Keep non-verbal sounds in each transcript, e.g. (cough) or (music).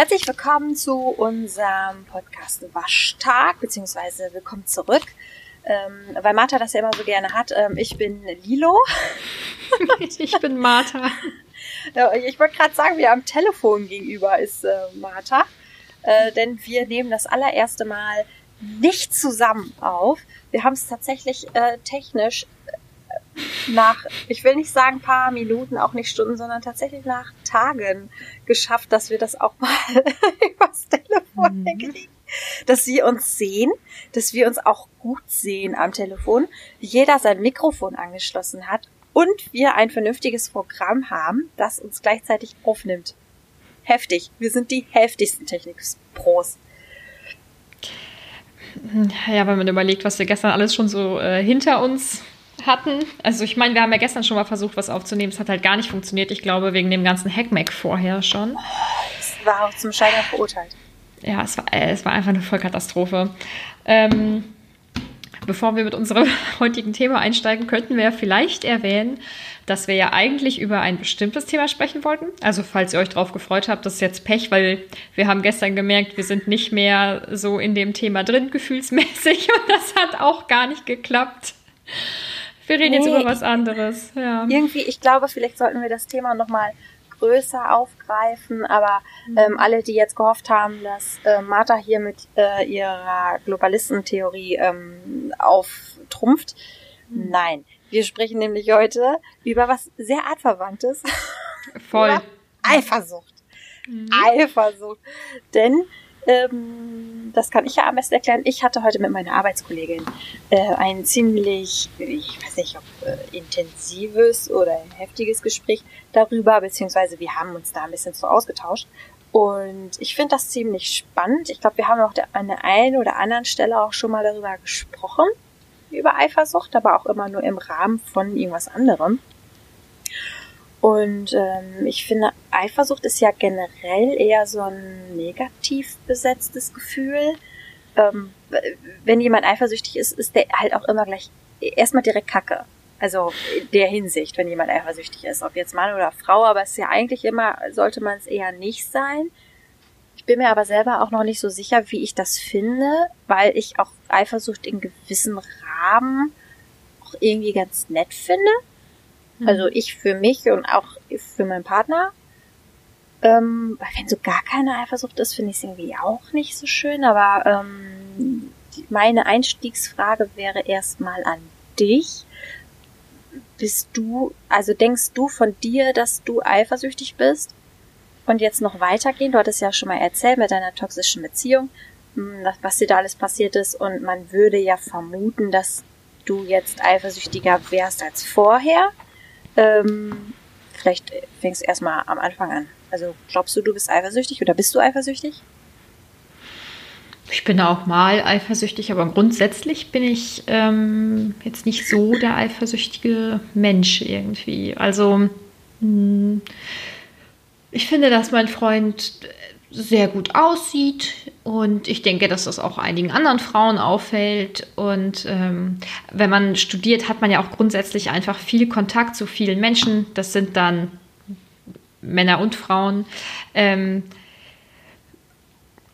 Herzlich willkommen zu unserem Podcast Waschtag, beziehungsweise willkommen zurück. Ähm, weil Martha das ja immer so gerne hat. Ähm, ich bin Lilo. (laughs) ich bin Martha. (laughs) ich wollte gerade sagen, wie am Telefon gegenüber ist äh, Martha. Äh, denn wir nehmen das allererste Mal nicht zusammen auf. Wir haben es tatsächlich äh, technisch nach, ich will nicht sagen paar Minuten, auch nicht Stunden, sondern tatsächlich nach Tagen geschafft, dass wir das auch mal (laughs) übers Telefon mhm. kriegen. Dass wir uns sehen, dass wir uns auch gut sehen am Telefon, jeder sein Mikrofon angeschlossen hat und wir ein vernünftiges Programm haben, das uns gleichzeitig aufnimmt. Heftig. Wir sind die heftigsten Technik-Pros. Ja, wenn man überlegt, was wir gestern alles schon so äh, hinter uns hatten. Also ich meine, wir haben ja gestern schon mal versucht, was aufzunehmen. Es hat halt gar nicht funktioniert. Ich glaube, wegen dem ganzen Hackmack vorher schon. Es war auch zum Scheitern verurteilt. Ja, es war, äh, es war einfach eine Vollkatastrophe. Ähm, bevor wir mit unserem (laughs) heutigen Thema einsteigen, könnten wir vielleicht erwähnen, dass wir ja eigentlich über ein bestimmtes Thema sprechen wollten. Also falls ihr euch darauf gefreut habt, das ist jetzt Pech, weil wir haben gestern gemerkt, wir sind nicht mehr so in dem Thema drin, gefühlsmäßig. (laughs) Und das hat auch gar nicht geklappt. Wir reden nee, jetzt über was anderes. Ja. Irgendwie, ich glaube, vielleicht sollten wir das Thema nochmal größer aufgreifen, aber ähm, alle, die jetzt gehofft haben, dass äh, Martha hier mit äh, ihrer Globalistentheorie ähm, auftrumpft, mhm. nein. Wir sprechen nämlich heute über was sehr artverwandtes. Voll. (laughs) Eifersucht. Mhm. Eifersucht. Denn ähm, das kann ich ja am besten erklären. Ich hatte heute mit meiner Arbeitskollegin äh, ein ziemlich, ich weiß nicht, ob äh, intensives oder ein heftiges Gespräch darüber, beziehungsweise wir haben uns da ein bisschen so ausgetauscht. Und ich finde das ziemlich spannend. Ich glaube, wir haben auch an der einen oder anderen Stelle auch schon mal darüber gesprochen, über Eifersucht, aber auch immer nur im Rahmen von irgendwas anderem. Und ähm, ich finde, Eifersucht ist ja generell eher so ein negativ besetztes Gefühl. Ähm, wenn jemand eifersüchtig ist, ist der halt auch immer gleich erstmal direkt Kacke. Also in der Hinsicht, wenn jemand eifersüchtig ist, ob jetzt Mann oder Frau, aber es ist ja eigentlich immer, sollte man es eher nicht sein. Ich bin mir aber selber auch noch nicht so sicher, wie ich das finde, weil ich auch Eifersucht in gewissen Rahmen auch irgendwie ganz nett finde. Also mhm. ich für mich und auch für meinen Partner. Ähm, wenn so gar keine Eifersucht ist, finde ich es irgendwie auch nicht so schön. Aber ähm, meine Einstiegsfrage wäre erstmal an dich. Bist du, also denkst du von dir, dass du eifersüchtig bist? Und jetzt noch weitergehen, du hattest ja schon mal erzählt mit deiner toxischen Beziehung, hm, was dir da alles passiert ist. Und man würde ja vermuten, dass du jetzt eifersüchtiger wärst als vorher. Ähm, vielleicht fängst du erstmal am Anfang an. Also glaubst du, du bist eifersüchtig oder bist du eifersüchtig? Ich bin auch mal eifersüchtig, aber grundsätzlich bin ich ähm, jetzt nicht so der eifersüchtige Mensch irgendwie. Also mh, hm, ich finde, dass mein Freund sehr gut aussieht und ich denke, dass das auch einigen anderen Frauen auffällt. Und ähm, wenn man studiert, hat man ja auch grundsätzlich einfach viel Kontakt zu vielen Menschen. Das sind dann Männer und Frauen. Ähm,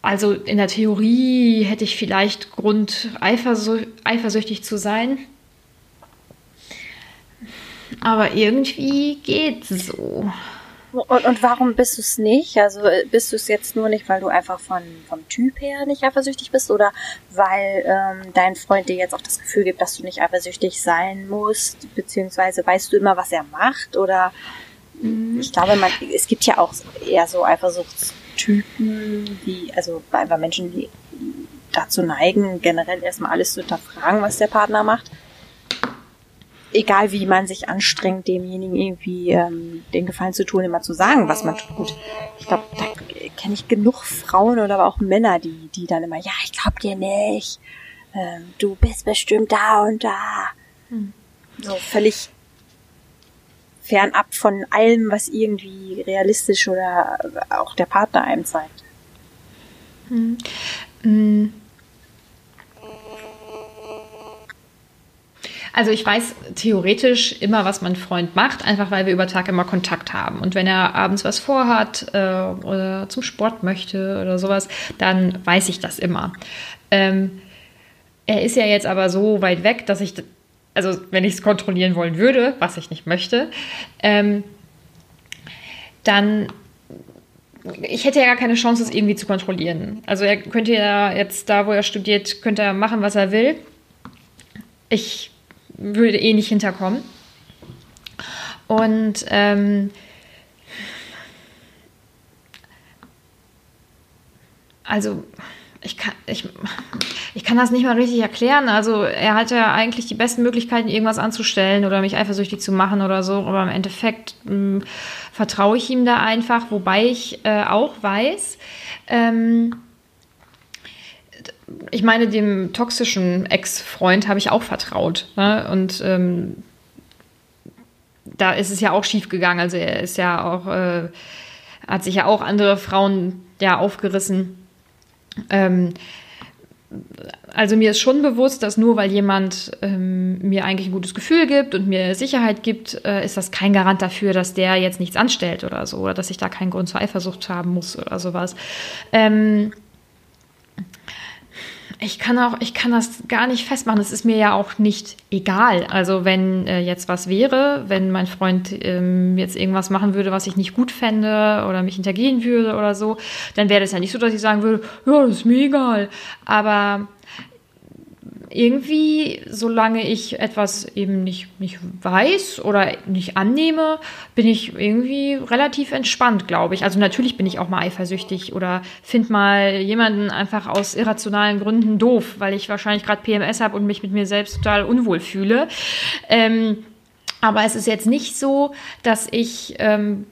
also in der Theorie hätte ich vielleicht Grund, eifersü eifersüchtig zu sein. Aber irgendwie geht es so. Und, und warum bist du es nicht? Also äh, bist du es jetzt nur nicht, weil du einfach von, vom Typ her nicht eifersüchtig bist oder weil ähm, dein Freund dir jetzt auch das Gefühl gibt, dass du nicht eifersüchtig sein musst, beziehungsweise weißt du immer, was er macht oder mhm. ich glaube, man, es gibt ja auch eher so Eifersuchtstypen, die, also einfach Menschen, die dazu neigen, generell erstmal alles zu hinterfragen, was der Partner macht egal wie man sich anstrengt, demjenigen irgendwie ähm, den Gefallen zu tun, immer zu sagen, was man tut. Ich glaube, da kenne ich genug Frauen oder aber auch Männer, die, die dann immer, ja, ich glaub dir nicht, ähm, du bist bestimmt da und da. Hm. So völlig fernab von allem, was irgendwie realistisch oder auch der Partner einem zeigt. Hm. Hm. Also ich weiß theoretisch immer, was mein Freund macht, einfach weil wir über Tag immer Kontakt haben. Und wenn er abends was vorhat äh, oder zum Sport möchte oder sowas, dann weiß ich das immer. Ähm, er ist ja jetzt aber so weit weg, dass ich, also wenn ich es kontrollieren wollen würde, was ich nicht möchte, ähm, dann ich hätte ja gar keine Chance, es irgendwie zu kontrollieren. Also er könnte ja jetzt da, wo er studiert, könnte er machen, was er will. Ich würde eh nicht hinterkommen. Und ähm, also ich kann, ich, ich kann das nicht mal richtig erklären. Also er hat ja eigentlich die besten Möglichkeiten, irgendwas anzustellen oder mich eifersüchtig zu machen oder so. Aber im Endeffekt mh, hm, vertraue ich ihm da einfach, wobei ich äh, auch weiß, ähm, ich meine, dem toxischen Ex-Freund habe ich auch vertraut. Ne? Und ähm, da ist es ja auch schief gegangen. Also er ist ja auch, äh, hat sich ja auch andere Frauen ja aufgerissen. Ähm, also mir ist schon bewusst, dass nur weil jemand ähm, mir eigentlich ein gutes Gefühl gibt und mir Sicherheit gibt, äh, ist das kein Garant dafür, dass der jetzt nichts anstellt oder so, oder dass ich da keinen Grund zur Eifersucht haben muss oder sowas. Ähm, ich kann auch, ich kann das gar nicht festmachen. Es ist mir ja auch nicht egal. Also wenn äh, jetzt was wäre, wenn mein Freund ähm, jetzt irgendwas machen würde, was ich nicht gut fände oder mich hintergehen würde oder so, dann wäre das ja nicht so, dass ich sagen würde, ja, das ist mir egal. Aber irgendwie, solange ich etwas eben nicht, nicht weiß oder nicht annehme, bin ich irgendwie relativ entspannt, glaube ich. Also natürlich bin ich auch mal eifersüchtig oder finde mal jemanden einfach aus irrationalen Gründen doof, weil ich wahrscheinlich gerade PMS habe und mich mit mir selbst total unwohl fühle. Ähm, aber es ist jetzt nicht so, dass ich ähm,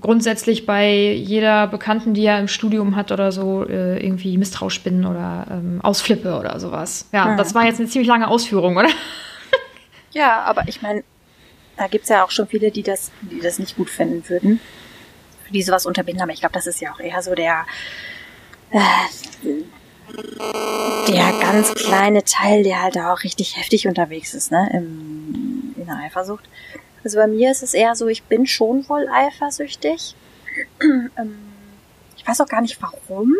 grundsätzlich bei jeder Bekannten, die er im Studium hat oder so, äh, irgendwie misstrauisch bin oder ähm, ausflippe oder sowas. Ja, hm. das war jetzt eine ziemlich lange Ausführung, oder? Ja, aber ich meine, da gibt es ja auch schon viele, die das, die das nicht gut finden würden, die sowas unterbinden. Aber ich glaube, das ist ja auch eher so der, äh, der ganz kleine Teil, der halt da auch richtig heftig unterwegs ist, ne, Im, in der Eifersucht. Also bei mir ist es eher so, ich bin schon wohl eifersüchtig. (clears throat) Ähm, ich weiß auch gar nicht warum.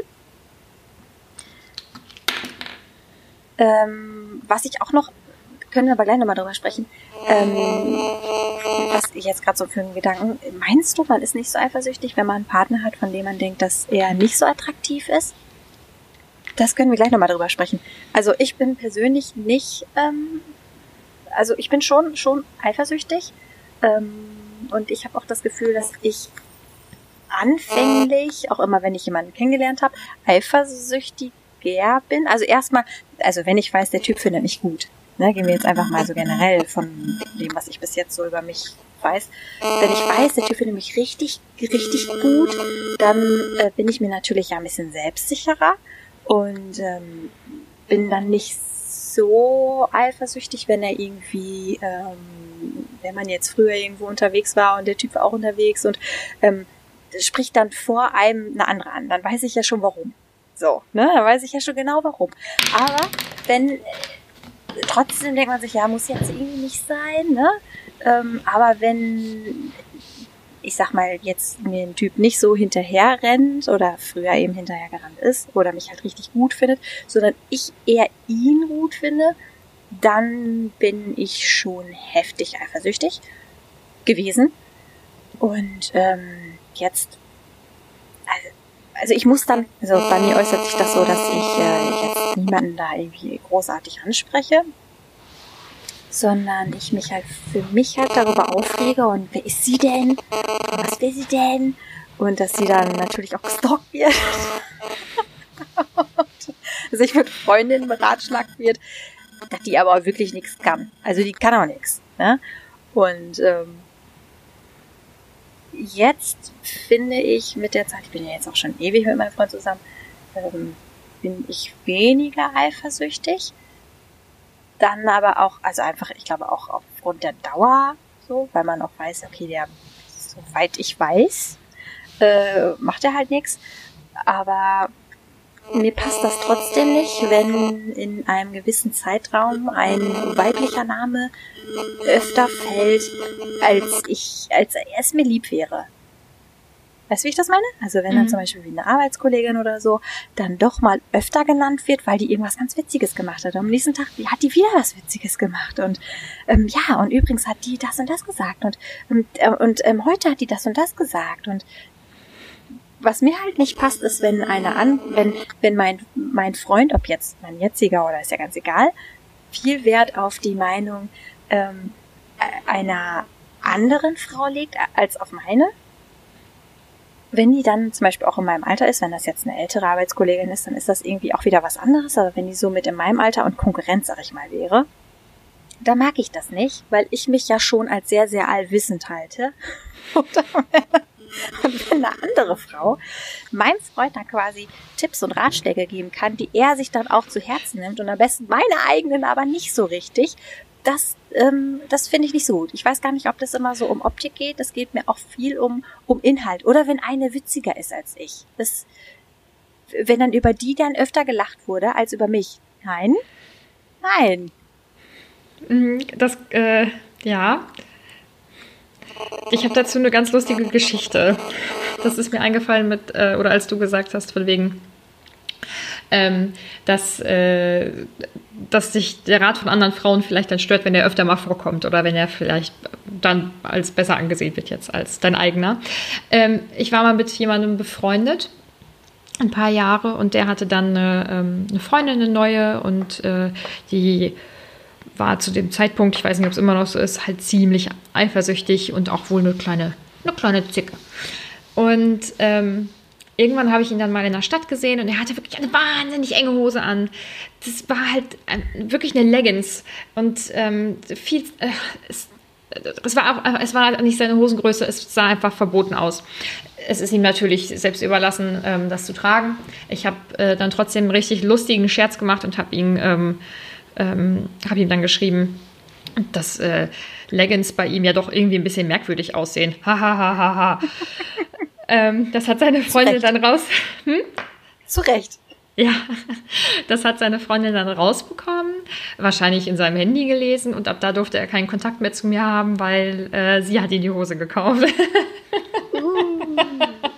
Ähm, was ich auch noch, können wir aber gleich nochmal drüber sprechen, ähm, was ich jetzt gerade so für einen Gedanken, meinst du, man ist nicht so eifersüchtig, wenn man einen Partner hat, von dem man denkt, dass er nicht so attraktiv ist? Das können wir gleich nochmal drüber sprechen. Also ich bin persönlich nicht, ähm, also ich bin schon, schon eifersüchtig. Ähm, und ich habe auch das Gefühl, dass ich anfänglich, auch immer wenn ich jemanden kennengelernt habe, eifersüchtiger bin. Also erstmal, also wenn ich weiß, der Typ findet mich gut. Ne, gehen wir jetzt einfach mal so generell von dem, was ich bis jetzt so über mich weiß. Wenn ich weiß, der Typ findet mich richtig, richtig gut, dann äh, bin ich mir natürlich ja ein bisschen selbstsicherer und ähm, bin dann nicht so eifersüchtig, wenn er irgendwie, ähm, wenn man jetzt früher irgendwo unterwegs war und der Typ war auch unterwegs und ähm, spricht dann vor einem eine andere an, dann weiß ich ja schon warum. So, ne, dann weiß ich ja schon genau warum. Aber wenn trotzdem denkt man sich, ja, muss jetzt irgendwie nicht sein, ne? Ähm, aber wenn ich sag mal, jetzt mir ein Typ nicht so hinterher rennt oder früher eben hinterher gerannt ist oder mich halt richtig gut findet, sondern ich eher ihn gut finde, dann bin ich schon heftig eifersüchtig gewesen. Und ähm, jetzt, also, also ich muss dann, also bei mir äußert sich das so, dass ich äh, jetzt niemanden da irgendwie großartig anspreche sondern ich mich halt für mich halt darüber aufrege und wer ist sie denn? Und was will sie denn? Und dass sie dann natürlich auch gestalkt wird. dass (laughs) ich mit Freundinnen beratschlagt wird, dass die aber wirklich nichts kann. Also die kann auch nichts. Ne? Und ähm, jetzt finde ich mit der Zeit, ich bin ja jetzt auch schon ewig mit meinem Freund zusammen, ähm, bin ich weniger eifersüchtig dann aber auch, also einfach, ich glaube auch aufgrund der Dauer so, weil man auch weiß, okay, der, soweit ich weiß, äh, macht er halt nichts. Aber mir passt das trotzdem nicht, wenn in einem gewissen Zeitraum ein weiblicher Name öfter fällt, als ich, als es mir lieb wäre. Weißt du, wie ich das meine? Also wenn dann mhm. zum Beispiel wie eine Arbeitskollegin oder so dann doch mal öfter genannt wird, weil die irgendwas ganz Witziges gemacht hat. Und am nächsten Tag hat die wieder was Witziges gemacht. Und ähm, ja, und übrigens hat die das und das gesagt. Und, und, äh, und ähm, heute hat die das und das gesagt. Und was mir halt nicht passt, ist, wenn eine an, wenn, wenn mein, mein Freund, ob jetzt mein jetziger oder ist ja ganz egal, viel Wert auf die Meinung ähm, einer anderen Frau legt als auf meine wenn die dann zum Beispiel auch in meinem Alter ist, wenn das jetzt eine ältere Arbeitskollegin ist, dann ist das irgendwie auch wieder was anderes. Aber wenn die so mit in meinem Alter und Konkurrenz, sag ich mal, wäre, da mag ich das nicht, weil ich mich ja schon als sehr, sehr allwissend halte. (laughs) (laughs) wenn eine andere Frau meinem Freund dann quasi Tipps und Ratschläge geben kann, die er sich dann auch zu Herzen nimmt und am besten meine eigenen aber nicht so richtig, das, ähm, das finde ich nicht so gut. Ich weiß gar nicht, ob das immer so um Optik geht. Das geht mir auch viel um, um Inhalt. Oder wenn eine witziger ist als ich. Das, wenn dann über die dann öfter gelacht wurde als über mich. Nein. Nein. Mhm, das, äh, ja. Ich habe dazu eine ganz lustige Geschichte. Das ist mir eingefallen mit, äh, oder als du gesagt hast, von wegen, ähm, dass, äh, dass sich der Rat von anderen Frauen vielleicht dann stört, wenn er öfter mal vorkommt oder wenn er vielleicht dann als besser angesehen wird jetzt als dein eigener. Ähm, ich war mal mit jemandem befreundet ein paar Jahre und der hatte dann eine, ähm, eine Freundin, eine neue und äh, die war zu dem Zeitpunkt, ich weiß nicht, ob es immer noch so ist, halt ziemlich eifersüchtig und auch wohl eine kleine, eine kleine Zicke. Und ähm, irgendwann habe ich ihn dann mal in der Stadt gesehen und er hatte wirklich eine wahnsinnig enge Hose an. Das war halt ein, wirklich eine Leggings und ähm, viel. Äh, es, es, war es war nicht seine Hosengröße, es sah einfach verboten aus. Es ist ihm natürlich selbst überlassen, ähm, das zu tragen. Ich habe äh, dann trotzdem einen richtig lustigen Scherz gemacht und habe ihn, ähm, ähm, hab ihm dann geschrieben, dass äh, Leggings bei ihm ja doch irgendwie ein bisschen merkwürdig aussehen. Ha ha ha ha ha. (laughs) Ähm, das hat seine Freundin dann raus. Hm? Zu Recht. Ja, das hat seine Freundin dann rausbekommen, wahrscheinlich in seinem Handy gelesen und ab da durfte er keinen Kontakt mehr zu mir haben, weil äh, sie hat ihm die Hose gekauft. Uh.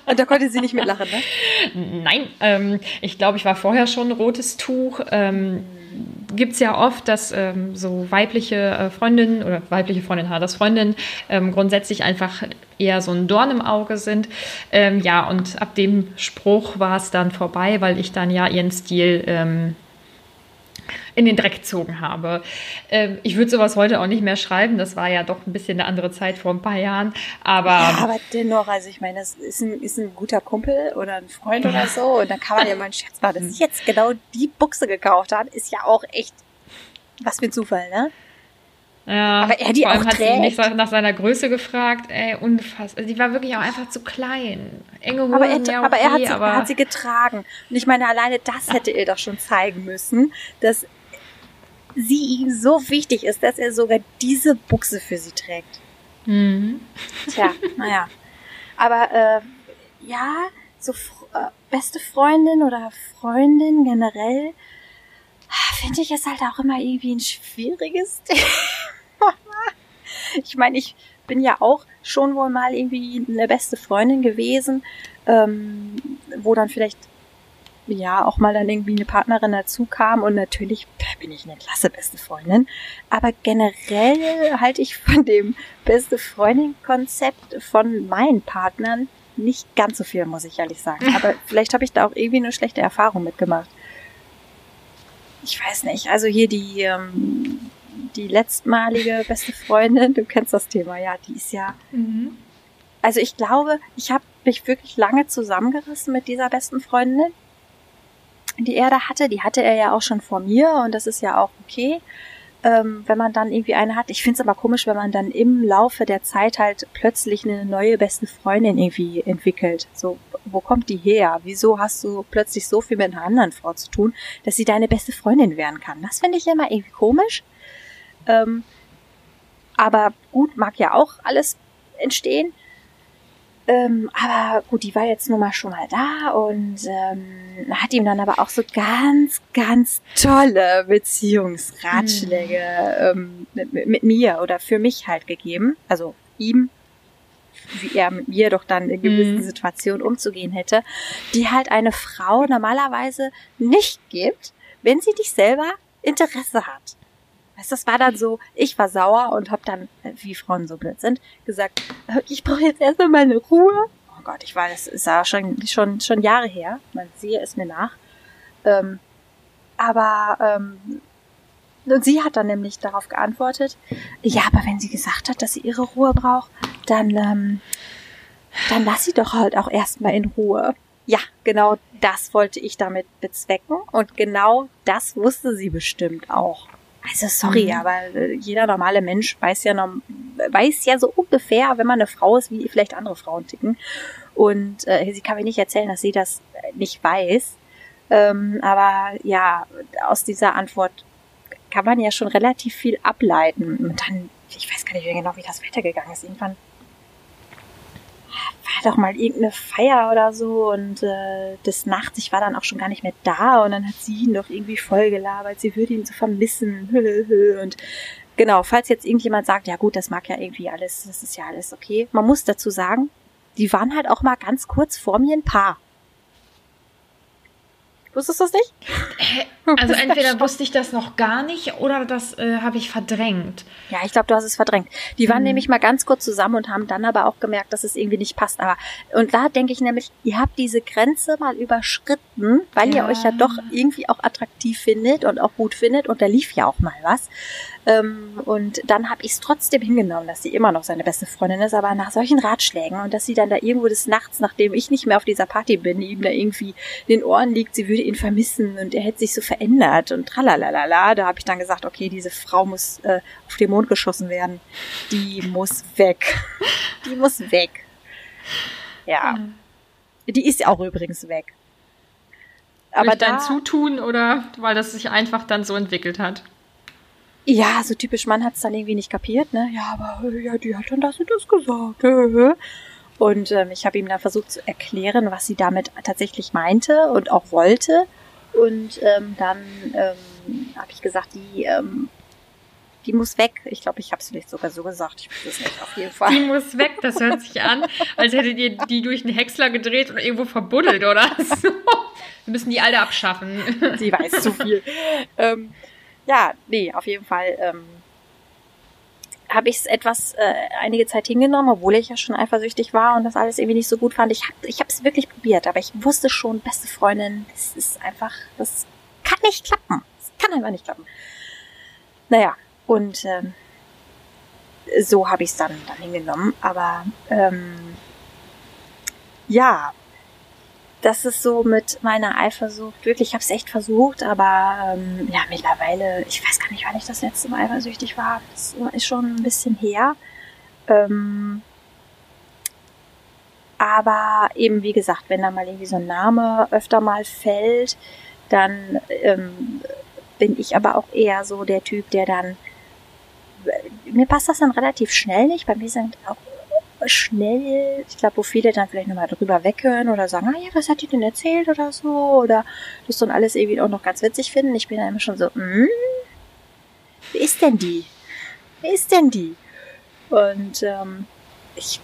Und da konnte sie nicht mitlachen, ne? Nein, ähm, ich glaube, ich war vorher schon ein rotes Tuch. Ähm, gibt es ja oft, dass ähm, so weibliche äh, Freundinnen oder weibliche Freundinnen, das Freundinnen ähm, grundsätzlich einfach eher so ein Dorn im Auge sind. Ähm, ja, und ab dem Spruch war es dann vorbei, weil ich dann ja ihren Stil ähm, in den Dreck gezogen habe. Ähm, ich würde sowas heute auch nicht mehr schreiben. Das war ja doch ein bisschen eine andere Zeit vor ein paar Jahren. Aber, ja, aber dennoch, also ich meine, das ist ein, ist ein guter Kumpel oder ein Freund oder so. Und dann kann man ja mal einen Scherz machen. Dass (laughs) ich jetzt genau die Buchse gekauft hat, ist ja auch echt was für ein Zufall, ne? Ja, aber er die vor allem auch hat trägt. sie nicht nach seiner Größe gefragt. Ey, unfassbar. Also die war wirklich auch einfach zu klein. Enge Hosen, aber er, ja, okay, aber er hat, sie, aber hat sie getragen. Und ich meine, alleine das hätte er doch schon zeigen müssen, dass sie ihm so wichtig ist, dass er sogar diese Buchse für sie trägt. Mhm. Tja, naja. Aber äh, ja, so äh, beste Freundin oder Freundin generell finde ich es halt auch immer irgendwie ein schwieriges (laughs) Thema. (laughs) ich meine, ich bin ja auch schon wohl mal irgendwie eine beste Freundin gewesen, ähm, wo dann vielleicht ja auch mal dann irgendwie eine Partnerin dazu kam und natürlich bin ich eine klasse beste Freundin, aber generell halte ich von dem beste Freundin Konzept von meinen Partnern nicht ganz so viel, muss ich ehrlich sagen. (laughs) Aber vielleicht habe ich da auch irgendwie eine schlechte Erfahrung mitgemacht. Ich weiß nicht. Also hier die ähm, die letztmalige beste Freundin, du kennst das Thema, ja, die ist ja. Mhm. Also ich glaube, ich habe mich wirklich lange zusammengerissen mit dieser besten Freundin, die er da hatte. Die hatte er ja auch schon vor mir und das ist ja auch okay, ähm, wenn man dann irgendwie eine hat. Ich finde es aber komisch, wenn man dann im Laufe der Zeit halt plötzlich eine neue beste Freundin irgendwie entwickelt. So, wo kommt die her? Wieso hast du plötzlich so viel mit einer anderen Frau zu tun, dass sie deine beste Freundin werden kann? Das finde ich immer irgendwie komisch. Ähm, aber gut, mag ja auch alles entstehen. Ähm, aber gut, die war jetzt nun mal schon mal da und ähm, hat ihm dann aber auch so ganz, ganz tolle Beziehungsratschläge ähm, mit, mit mir oder für mich halt gegeben. Also ihm wie er mit mir doch dann in gewissen mhm. Situationen umzugehen hätte, die halt eine Frau normalerweise nicht gibt, wenn sie dich selber Interesse hat. Weißt, das war dann so, ich war sauer und habe dann, wie Frauen so blöd sind, gesagt, ich brauche jetzt erstmal meine Ruhe. Oh Gott, ich weiß, es ist ja schon, schon, schon Jahre her. Man sehe es mir nach. Ähm, aber ähm, und sie hat dann nämlich darauf geantwortet, ja, aber wenn sie gesagt hat, dass sie ihre Ruhe braucht, dann, ähm, dann lass sie doch halt auch erstmal in Ruhe. Ja, genau das wollte ich damit bezwecken und genau das wusste sie bestimmt auch. Also sorry, mhm. aber äh, jeder normale Mensch weiß ja noch, weiß ja so ungefähr, wenn man eine Frau ist, wie vielleicht andere Frauen ticken. Und äh, sie kann mir nicht erzählen, dass sie das nicht weiß. Ähm, aber ja, aus dieser Antwort kann man ja schon relativ viel ableiten. Und dann, ich weiß gar nicht mehr genau, wie das weitergegangen ist. Irgendwann war doch mal irgendeine Feier oder so und äh, des Nachts, ich war dann auch schon gar nicht mehr da und dann hat sie ihn doch irgendwie voll gelabert, sie würde ihn so vermissen (laughs) und genau, falls jetzt irgendjemand sagt, ja gut, das mag ja irgendwie alles, das ist ja alles okay. Man muss dazu sagen, die waren halt auch mal ganz kurz vor mir ein Paar. Wusstest du das nicht? (laughs) Also entweder wusste ich das noch gar nicht oder das äh, habe ich verdrängt. Ja, ich glaube, du hast es verdrängt. Die waren hm. nämlich mal ganz kurz zusammen und haben dann aber auch gemerkt, dass es irgendwie nicht passt. Aber und da denke ich nämlich, ihr habt diese Grenze mal überschritten, weil ja. ihr euch ja doch irgendwie auch attraktiv findet und auch gut findet und da lief ja auch mal was. Ähm, und dann habe ich es trotzdem hingenommen, dass sie immer noch seine beste Freundin ist, aber nach solchen Ratschlägen und dass sie dann da irgendwo des Nachts, nachdem ich nicht mehr auf dieser Party bin, ihm da irgendwie in den Ohren liegt, sie würde ihn vermissen und er hätte sich so verändert und tralalala, da habe ich dann gesagt, okay, diese Frau muss äh, auf den Mond geschossen werden. Die muss weg. (laughs) Die muss weg. Ja. Mhm. Die ist auch übrigens weg. Aber Durch dein Zutun oder weil das sich einfach dann so entwickelt hat? Ja, so typisch Mann hat's dann irgendwie nicht kapiert, ne? Ja, aber ja, die hat dann das und das gesagt. Und ähm, ich habe ihm dann versucht zu erklären, was sie damit tatsächlich meinte und auch wollte. Und ähm, dann ähm, habe ich gesagt, die, ähm, die muss weg. Ich glaube, ich habe es vielleicht sogar so gesagt. Ich weiß es nicht, auf jeden Fall. Die muss weg, das hört sich an, als hättet ihr die durch einen Häcksler gedreht und irgendwo verbuddelt, oder? (laughs) So. Wir müssen die alle abschaffen. Sie weiß zu viel. (laughs) ähm, ja, nee, auf jeden Fall ähm, habe ich es etwas äh, einige Zeit hingenommen, obwohl ich ja schon eifersüchtig war und das alles irgendwie nicht so gut fand. Ich habe ich es wirklich probiert, aber ich wusste schon, beste Freundin, das ist einfach, das kann nicht klappen. Das kann einfach nicht klappen. Naja, und ähm, so habe ich es dann, dann hingenommen. Aber ähm, ja, das ist so mit meiner Eifersucht. Wirklich, ich habe es echt versucht, aber ähm, ja, mittlerweile, ich weiß gar nicht, wann ich das letzte Mal eifersüchtig war. Das ist schon ein bisschen her. Ähm, aber eben, wie gesagt, wenn da mal irgendwie so ein Name öfter mal fällt, dann ähm, bin ich aber auch eher so der Typ, der dann mir passt das dann relativ schnell nicht. Bei mir sind auch schnell, ich glaube, wo viele dann vielleicht nochmal drüber weghören oder sagen, ah ja, was hat die denn erzählt oder so, oder das dann alles irgendwie auch noch ganz witzig finden. Ich bin dann immer schon so, hm, wer ist denn die? Wer ist denn die? Und ähm, ich,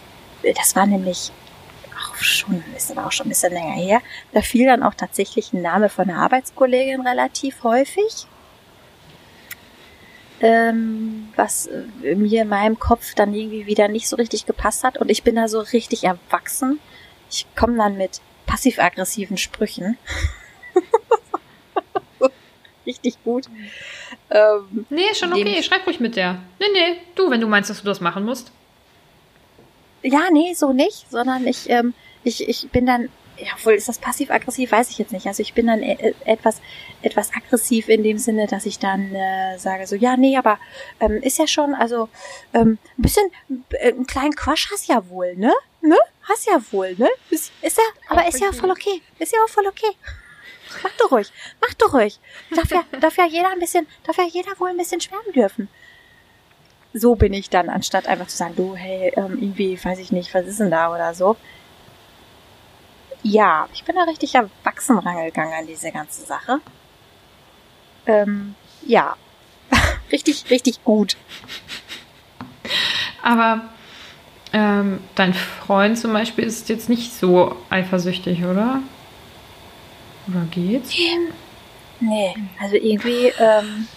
das war nämlich auch schon, ist aber auch schon ein bisschen länger her. Da fiel dann auch tatsächlich ein Name von einer Arbeitskollegin relativ häufig ähm, was äh, mir in meinem Kopf dann irgendwie wieder nicht so richtig gepasst hat. Und ich bin da so richtig erwachsen. Ich komme dann mit passiv-aggressiven Sprüchen. (laughs) richtig gut. Ähm, nee, schon okay. Schreib ruhig mit der. Nee, nee. Du, wenn du meinst, dass du das machen musst. Ja, nee, so nicht, sondern ich, ähm, ich, ich bin dann ja, wohl ist das passiv-aggressiv, weiß ich jetzt nicht. Also ich bin dann e etwas, etwas aggressiv in dem Sinne, dass ich dann äh, sage so, ja, nee, aber ähm, ist ja schon, also ähm, ein bisschen, äh, einen kleinen Quatsch hast ja wohl, ne? Ne? Hast ja wohl, ne? Ist, ist ja, aber ist ja voll okay. Ist ja auch voll okay. Mach doch ruhig, mach doch ruhig. Darf ja, (laughs) darf ja jeder ein bisschen, darf ja jeder wohl ein bisschen schwärmen dürfen. So bin ich dann, anstatt einfach zu sagen, du, hey, ähm, irgendwie, weiß ich nicht, was ist denn da oder so ja, ich bin da richtig erwachsen rangegangen an diese ganze Sache. Ähm, ja, (laughs) richtig, richtig gut. Aber ähm, dein Freund zum Beispiel ist jetzt nicht so eifersüchtig, oder? Oder geht's? Nee, also irgendwie, ähm,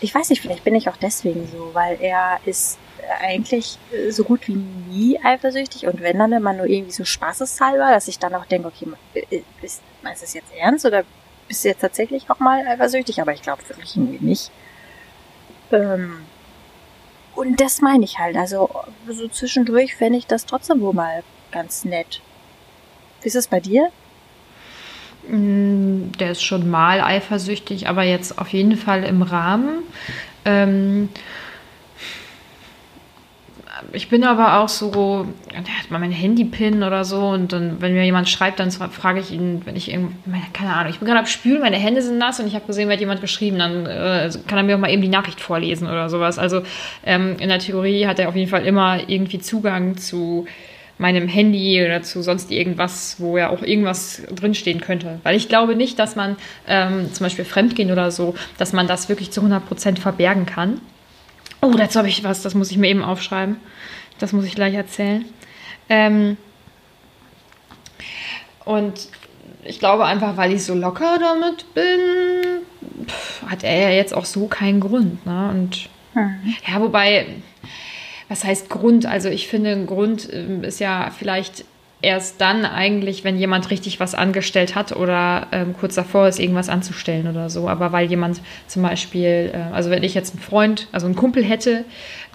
ich weiß nicht, vielleicht bin ich auch deswegen so, weil er ist eigentlich so gut wie nie eifersüchtig und wenn dann immer nur irgendwie so spaßeshalber, dass ich dann auch denke, okay, ist, ist das jetzt ernst oder bist du jetzt tatsächlich auch mal eifersüchtig? Aber ich glaube wirklich irgendwie nicht. Ähm, und das meine ich halt. Also so zwischendurch fände ich das trotzdem wohl mal ganz nett. Wie ist es bei dir? Mm, der ist schon mal eifersüchtig, aber jetzt auf jeden Fall im Rahmen. Ähm, ich bin aber auch so, der hat mal mein Handy-Pin oder so und dann, wenn mir jemand schreibt, dann frage ich ihn, wenn ich irgendwie, keine Ahnung, ich bin gerade am Spülen, meine Hände sind nass und ich habe gesehen, mir hat jemand geschrieben, dann äh, kann er mir auch mal eben die Nachricht vorlesen oder sowas. Also ähm, in der Theorie hat er auf jeden Fall immer irgendwie Zugang zu meinem Handy oder zu sonst irgendwas, wo ja auch irgendwas drinstehen könnte. Weil ich glaube nicht, dass man ähm, zum Beispiel Fremdgehen oder so, dass man das wirklich zu 100% verbergen kann. Oh, dazu habe ich was, das muss ich mir eben aufschreiben. Das muss ich gleich erzählen. Ähm, und ich glaube einfach, weil ich so locker damit bin, hat er ja jetzt auch so keinen Grund. Ne? Und mhm. ja, wobei, was heißt Grund? Also ich finde, ein Grund ähm, ist ja vielleicht erst dann eigentlich, wenn jemand richtig was angestellt hat oder ähm, kurz davor ist, irgendwas anzustellen oder so. Aber weil jemand zum Beispiel, äh, also wenn ich jetzt einen Freund, also einen Kumpel hätte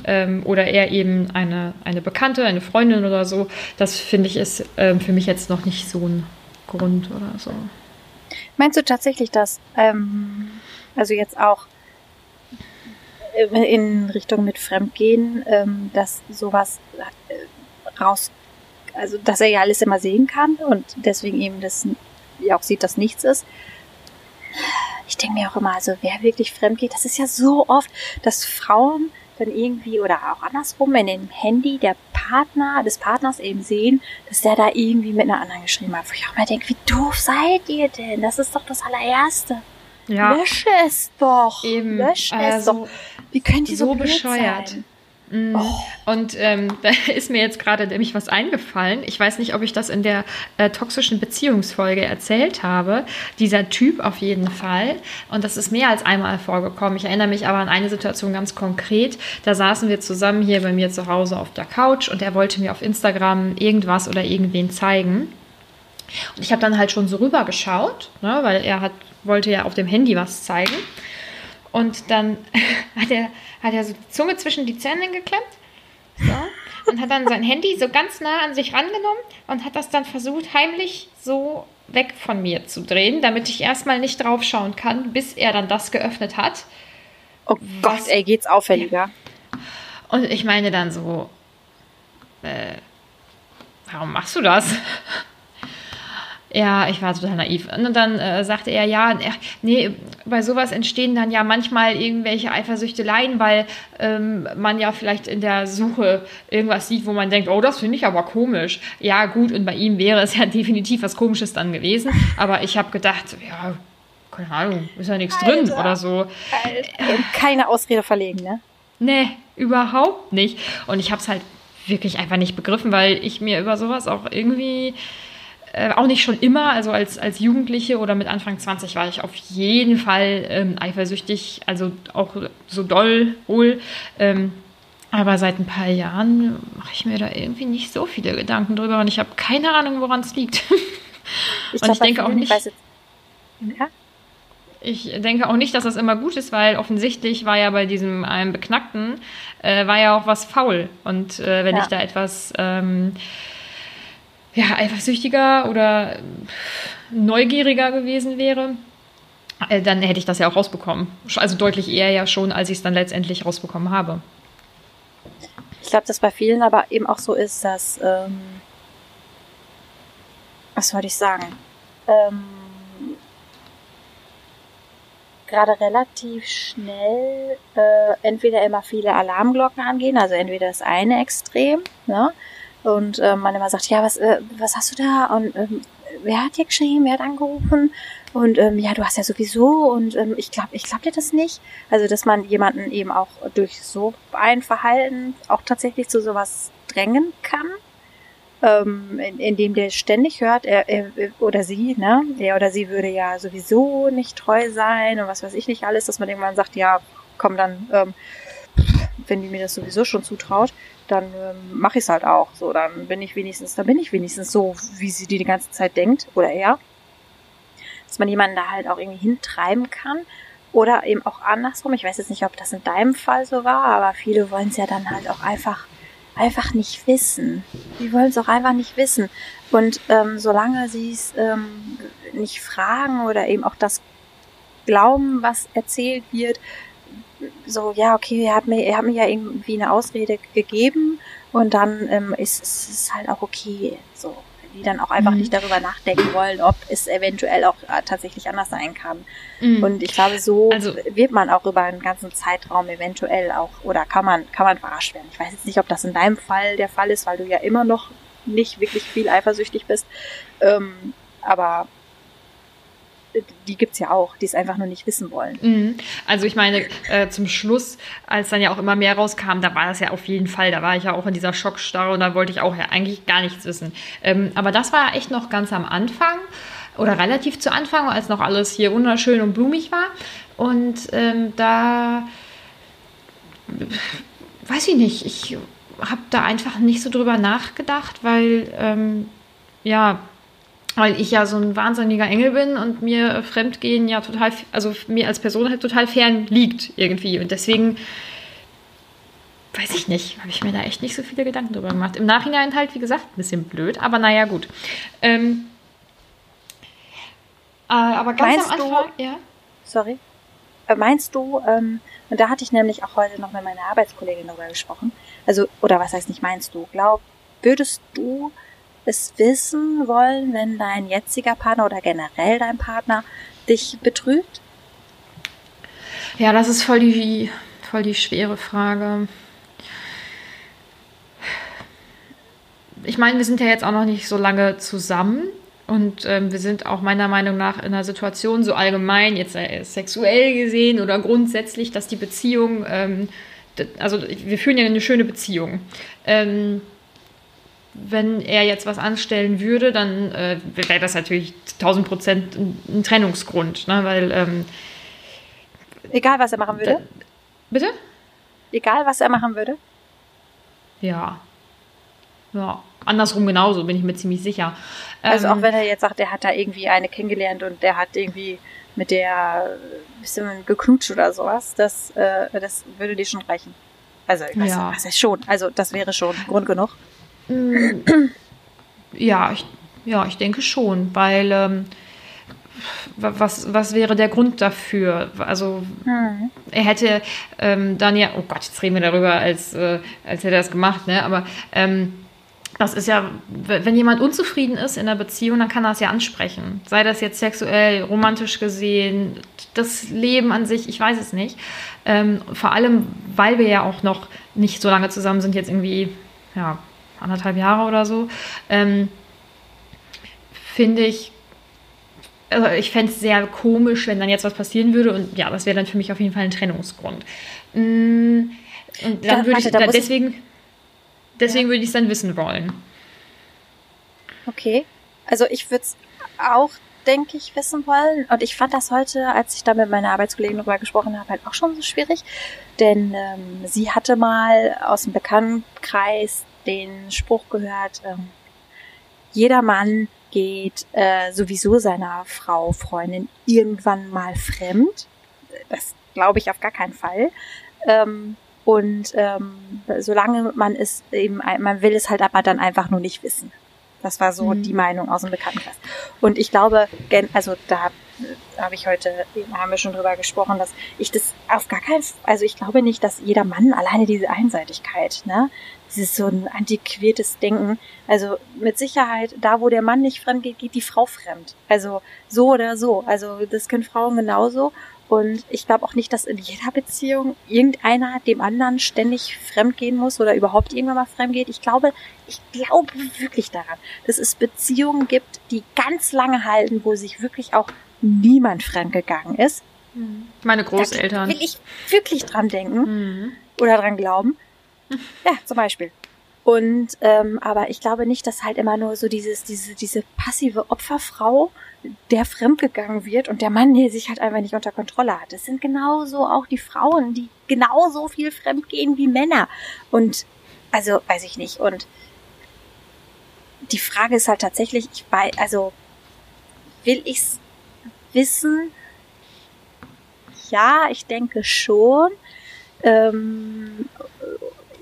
ähm, oder er eben eine, eine Bekannte, eine Freundin oder so, das finde ich ist ähm, für mich jetzt noch nicht so ein Grund oder so. Meinst du tatsächlich, dass, ähm, also jetzt auch in Richtung mit Fremdgehen, ähm, dass sowas äh, raus also dass er ja alles immer sehen kann und deswegen eben das ja auch sieht, dass nichts ist. Ich denke mir auch immer, also wer wirklich fremd geht, das ist ja so oft, dass Frauen dann irgendwie oder auch andersrum in dem Handy der Partner des Partners eben sehen, dass der da irgendwie mit einer anderen geschrieben hat. Wo ich auch mal denke, wie doof seid ihr denn? Das ist doch das allererste. Ja. Lösche es doch. Eben. Lösche also, es doch. Wie könnt ihr so, so bescheuert? Sein? Mhm. Oh. Und ähm, (laughs) da ist mir jetzt gerade nämlich was eingefallen. Ich weiß nicht, ob ich das in der äh, toxischen Beziehungsfolge erzählt habe. Dieser Typ auf jeden Fall. Und das ist mehr als einmal vorgekommen. Ich erinnere mich aber an eine Situation ganz konkret. Da saßen wir zusammen hier bei mir zu Hause auf der Couch und er wollte mir auf Instagram irgendwas oder irgendwen zeigen. Und ich habe dann halt schon so rüber geschaut, ne, weil er hat, wollte ja auf dem Handy was zeigen. Und dann (laughs) hat er, hat er so die Zunge zwischen die Zähne geklemmt. So, und hat dann sein Handy so ganz nah an sich rangenommen und hat das dann versucht, heimlich so weg von mir zu drehen, damit ich erstmal nicht draufschauen kann, bis er dann das geöffnet hat. Oh Gott, ey, geht's auffälliger. Und ich meine dann so, äh, warum machst du das? Ja, ich war total naiv. Und dann äh, sagte er, ja, nee, bei sowas entstehen dann ja manchmal irgendwelche Eifersüchteleien, weil ähm, man ja vielleicht in der Suche irgendwas sieht, wo man denkt, oh, das finde ich aber komisch. Ja, gut, und bei ihm wäre es ja (laughs) definitiv was Komisches dann gewesen. Aber ich habe gedacht, ja, keine Ahnung, ist ja nichts drin oder so. Alter. Keine Ausrede verlegen, ne? Nee, überhaupt nicht. Und ich habe es halt wirklich einfach nicht begriffen, weil ich mir über sowas auch irgendwie äh, auch nicht schon immer, also als, als Jugendliche oder mit Anfang 20 war ich auf jeden Fall ähm, eifersüchtig, also auch so doll wohl. Ähm, aber seit ein paar Jahren mache ich mir da irgendwie nicht so viele Gedanken drüber und ich habe keine Ahnung, woran es liegt. (laughs) Ich und ich denke auch nicht. Ja? Ich denke auch nicht, dass das immer gut ist, weil offensichtlich war ja bei diesem einem Beknackten äh, war ja auch was faul. Und äh, wenn ja. ich da etwas ähm, ja, eifersüchtiger oder neugieriger gewesen wäre, äh, dann hätte ich das ja auch rausbekommen. Also deutlich eher ja schon, als ich es dann letztendlich rausbekommen habe. Ich glaube, dass bei vielen aber eben auch so ist, dass, ähm, was wollte ich sagen? Ähm, gerade relativ schnell äh, entweder immer viele Alarmglocken angehen, also entweder das eine Extrem, ne? Und äh, man immer sagt, ja, was, äh, was hast du da? Und ähm, wer hat dir geschrieben, wer hat angerufen? Und ähm, ja, du hast ja sowieso und ähm, ich glaube, ich glaube dir das nicht. Also, dass man jemanden eben auch durch so ein Verhalten auch tatsächlich zu sowas drängen kann, ähm, in, in dem der ständig hört, er, er oder sie, ne, er oder sie würde ja sowieso nicht treu sein und was weiß ich nicht alles, dass man irgendwann sagt, ja, komm dann, ähm, wenn die mir das sowieso schon zutraut, dann ähm, mache ich es halt auch. So, dann bin ich wenigstens, dann bin ich wenigstens so, wie sie die die ganze Zeit denkt oder er. Dass man jemanden da halt auch irgendwie hintreiben kann. Oder eben auch andersrum. Ich weiß jetzt nicht, ob das in deinem Fall so war, aber viele wollen es ja dann halt auch einfach, einfach nicht wissen. Die wollen es auch einfach nicht wissen. Und ähm, solange sie es ähm, nicht fragen oder eben auch das glauben, was erzählt wird, so, ja, okay, er hat mir, er hat mir ja irgendwie eine Ausrede gegeben und dann ähm, ist es halt auch okay, so, die dann auch einfach mhm. nicht darüber nachdenken wollen, ob es eventuell auch äh, tatsächlich anders sein kann. Mhm. Und ich glaube, so also, wird man auch über einen ganzen Zeitraum eventuell auch, oder kann man, kann man verarscht werden. Ich weiß jetzt nicht, ob das in deinem Fall der Fall ist, weil du ja immer noch nicht wirklich viel eifersüchtig bist. Ähm, aber die gibt's ja auch, die es einfach nur nicht wissen wollen. Mhm. Also ich meine, äh, zum Schluss, als dann ja auch immer mehr rauskam, da war das ja auf jeden Fall, da war ich ja auch in dieser Schockstarre und da wollte ich auch ja eigentlich gar nichts wissen. Ähm, aber das war echt noch ganz am Anfang oder relativ zu Anfang, als noch alles hier wunderschön und blumig war. Und ähm, da weiß ich nicht, ich habe da einfach nicht so drüber nachgedacht, weil ähm, ja, weil ich ja so ein wahnsinniger Engel bin und mir Fremdgehen ja total, also mir als Person halt total fern liegt irgendwie. Und deswegen, weiß ich nicht, habe ich mir da echt nicht so viele Gedanken drüber gemacht. Im Nachhinein halt, wie gesagt, ein bisschen blöd, aber naja, gut. Ähm, äh, aber ganz meinst am Anfang, du, ja. Sorry. Äh, meinst du, ähm, und da hatte ich nämlich auch heute noch mit meiner Arbeitskollegin darüber gesprochen, also, oder was heißt nicht meinst du, glaub, würdest du es wissen wollen, wenn dein jetziger Partner oder generell dein Partner dich betrügt? Ja, das ist voll die, voll die schwere Frage. Ich meine, wir sind ja jetzt auch noch nicht so lange zusammen und ähm, wir sind auch meiner Meinung nach in einer Situation so allgemein, jetzt äh, sexuell gesehen oder grundsätzlich, dass die Beziehung, ähm, also wir führen ja eine schöne Beziehung. Ähm, wenn er jetzt was anstellen würde, dann äh, wäre das natürlich 1000 Prozent ein, Trennungsgrund, ne? weil ähm, egal was er machen würde. Da, bitte? Egal was er machen würde. Ja. Ja. Andersrum genauso, bin ich mir ziemlich sicher. Also ähm, auch wenn er jetzt sagt, er hat da irgendwie eine kennengelernt und der hat irgendwie mit der ein bisschen geknutscht oder sowas, das, äh, das würde dir schon reichen. Also ich weiß ja. nicht, was ist schon. Also das wäre schon Grund genug. Ja, ich, ja, ich denke schon, weil ähm, was, was wäre der Grund dafür? Also hm. er hätte ähm, dann ja, oh Gott, jetzt reden wir darüber, als, äh, als hätte er das gemacht, ne? Aber ähm, das ist ja, wenn jemand unzufrieden ist in der Beziehung, dann kann er es ja ansprechen. Sei das jetzt sexuell, romantisch gesehen, das Leben an sich, ich weiß es nicht. Ähm, vor allem, weil wir ja auch noch nicht so lange zusammen sind, jetzt irgendwie, ja, anderthalb Jahre oder so, ähm, finde ich, also ich fände es sehr komisch, wenn dann jetzt was passieren würde und ja, das wäre dann für mich auf jeden Fall ein Trennungsgrund. Mm, und dann da, würde ich, da deswegen, deswegen ja. würde ich es dann wissen wollen. Okay. Also ich würde es auch, denke ich, wissen wollen. Und ich fand das heute, als ich da mit meiner Arbeitskollegin darüber gesprochen habe, halt auch schon so schwierig. Denn ähm, sie hatte mal aus dem Bekanntenkreis den Spruch gehört, ähm, jeder Mann geht äh, sowieso seiner Frau, Freundin irgendwann mal fremd. Das glaube ich auf gar keinen Fall. Ähm, und ähm, solange man es eben, man will es halt aber dann einfach nur nicht wissen. Das war so mhm. die Meinung aus dem Bekanntenkreis. Und ich glaube, also da habe ich heute, haben wir schon drüber gesprochen, dass ich das auf gar keinen, also ich glaube nicht, dass jeder Mann alleine diese Einseitigkeit, ne, dieses so ein antiquiertes Denken. Also mit Sicherheit, da wo der Mann nicht fremd geht, geht die Frau fremd. Also so oder so. Also das können Frauen genauso. Und ich glaube auch nicht, dass in jeder Beziehung irgendeiner dem anderen ständig fremd gehen muss oder überhaupt irgendwann mal fremd geht. Ich glaube, ich glaube wirklich daran, dass es Beziehungen gibt, die ganz lange halten, wo sich wirklich auch niemand fremd gegangen ist. Mhm. Meine Großeltern. Da will ich wirklich dran denken mhm. oder dran glauben. (laughs) Ja, zum Beispiel. Und ähm, aber ich glaube nicht, dass halt immer nur so dieses, diese, diese passive Opferfrau, der fremdgegangen wird und der Mann, der sich halt einfach nicht unter Kontrolle hat. Es sind genauso auch die Frauen, die genauso viel fremdgehen wie Männer. Und also weiß ich nicht. Und die Frage ist halt tatsächlich, ich weiß, also will ich's wissen? Ja, ich denke schon. Ähm,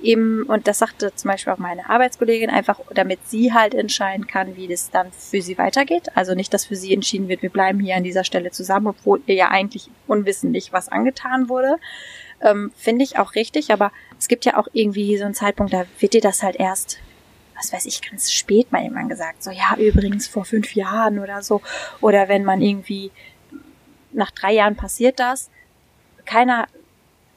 eben, und das sagte zum Beispiel auch meine Arbeitskollegin, einfach damit sie halt entscheiden kann, wie das dann für sie weitergeht. Also nicht, dass für sie entschieden wird, wir bleiben hier an dieser Stelle zusammen, obwohl ihr ja eigentlich unwissentlich was angetan wurde. Ähm, Finde ich auch richtig, aber es gibt ja auch irgendwie so einen Zeitpunkt, da wird dir das halt erst, was weiß ich, ganz spät mal jemand gesagt. So, ja, übrigens vor fünf Jahren oder so. Oder wenn man irgendwie nach drei Jahren passiert das, keiner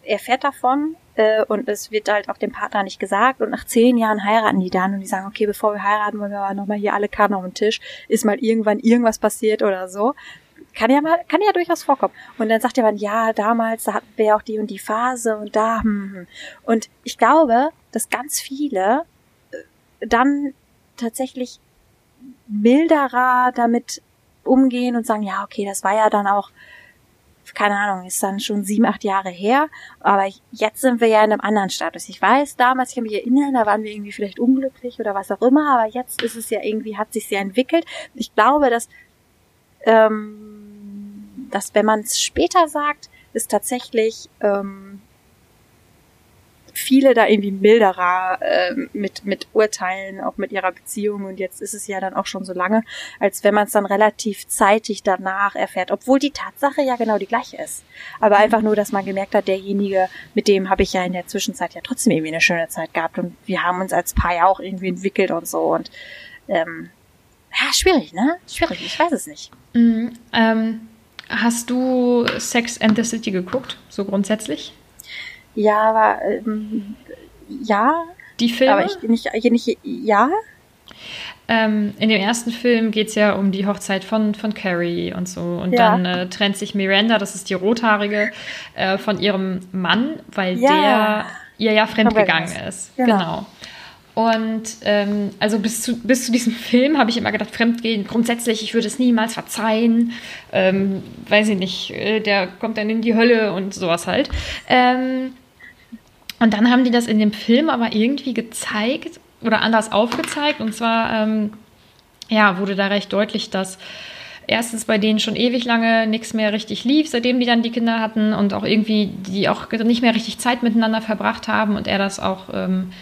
erfährt davon äh, und es wird halt auch dem Partner nicht gesagt und nach zehn Jahren heiraten die dann und die sagen, okay, bevor wir heiraten, wollen wir nochmal hier alle Karten auf den Tisch, ist mal irgendwann irgendwas passiert oder so. Kann ja mal, kann ja durchaus vorkommen. Und dann sagt jemand, ja, damals, da hatten wir ja auch die und die Phase und da, hm, hm. Und ich glaube, dass ganz viele äh, dann tatsächlich milderer damit umgehen und sagen, ja, okay, das war ja dann auch keine Ahnung, ist dann schon sieben, acht Jahre her. Aber jetzt sind wir ja in einem anderen Status. Ich weiß, damals, ich kann mich erinnern, da waren wir irgendwie vielleicht unglücklich oder was auch immer, aber jetzt ist es ja irgendwie, hat sich sehr entwickelt. Ich glaube, dass, ähm, dass wenn man es später sagt, ist tatsächlich ähm, viele da irgendwie milderer äh, mit, mit Urteilen, auch mit ihrer Beziehung. Und jetzt ist es ja dann auch schon so lange, als wenn man es dann relativ zeitig danach erfährt, obwohl die Tatsache ja genau die gleiche ist. Aber einfach nur, dass man gemerkt hat, derjenige, mit dem habe ich ja in der Zwischenzeit ja trotzdem irgendwie eine schöne Zeit gehabt und wir haben uns als Paar ja auch irgendwie entwickelt und so. Und ähm, ja, schwierig, ne? Schwierig, ich weiß es nicht. Mhm, ähm, hast du Sex and the City geguckt, so grundsätzlich? Ja, aber ähm, ja. Die Filme? Aber ich nicht, nicht ja. Ähm, in dem ersten Film geht es ja um die Hochzeit von, von Carrie und so. Und ja. dann äh, trennt sich Miranda, das ist die Rothaarige, äh, von ihrem Mann, weil ja. der ihr ja fremdgegangen ist. Genau. genau. Und ähm, also bis zu, bis zu diesem (laughs) Film habe ich immer gedacht, Fremdgehen, grundsätzlich, ich würde es niemals verzeihen. Ähm, weiß ich nicht, äh, der kommt dann in die Hölle und sowas halt. Ähm, und dann haben die das in dem Film aber irgendwie gezeigt oder anders aufgezeigt. Und zwar, ähm, ja, wurde da recht deutlich, dass erstens bei denen schon ewig lange nichts mehr richtig lief, seitdem die dann die Kinder hatten und auch irgendwie die auch nicht mehr richtig Zeit miteinander verbracht haben und er das auch ähm,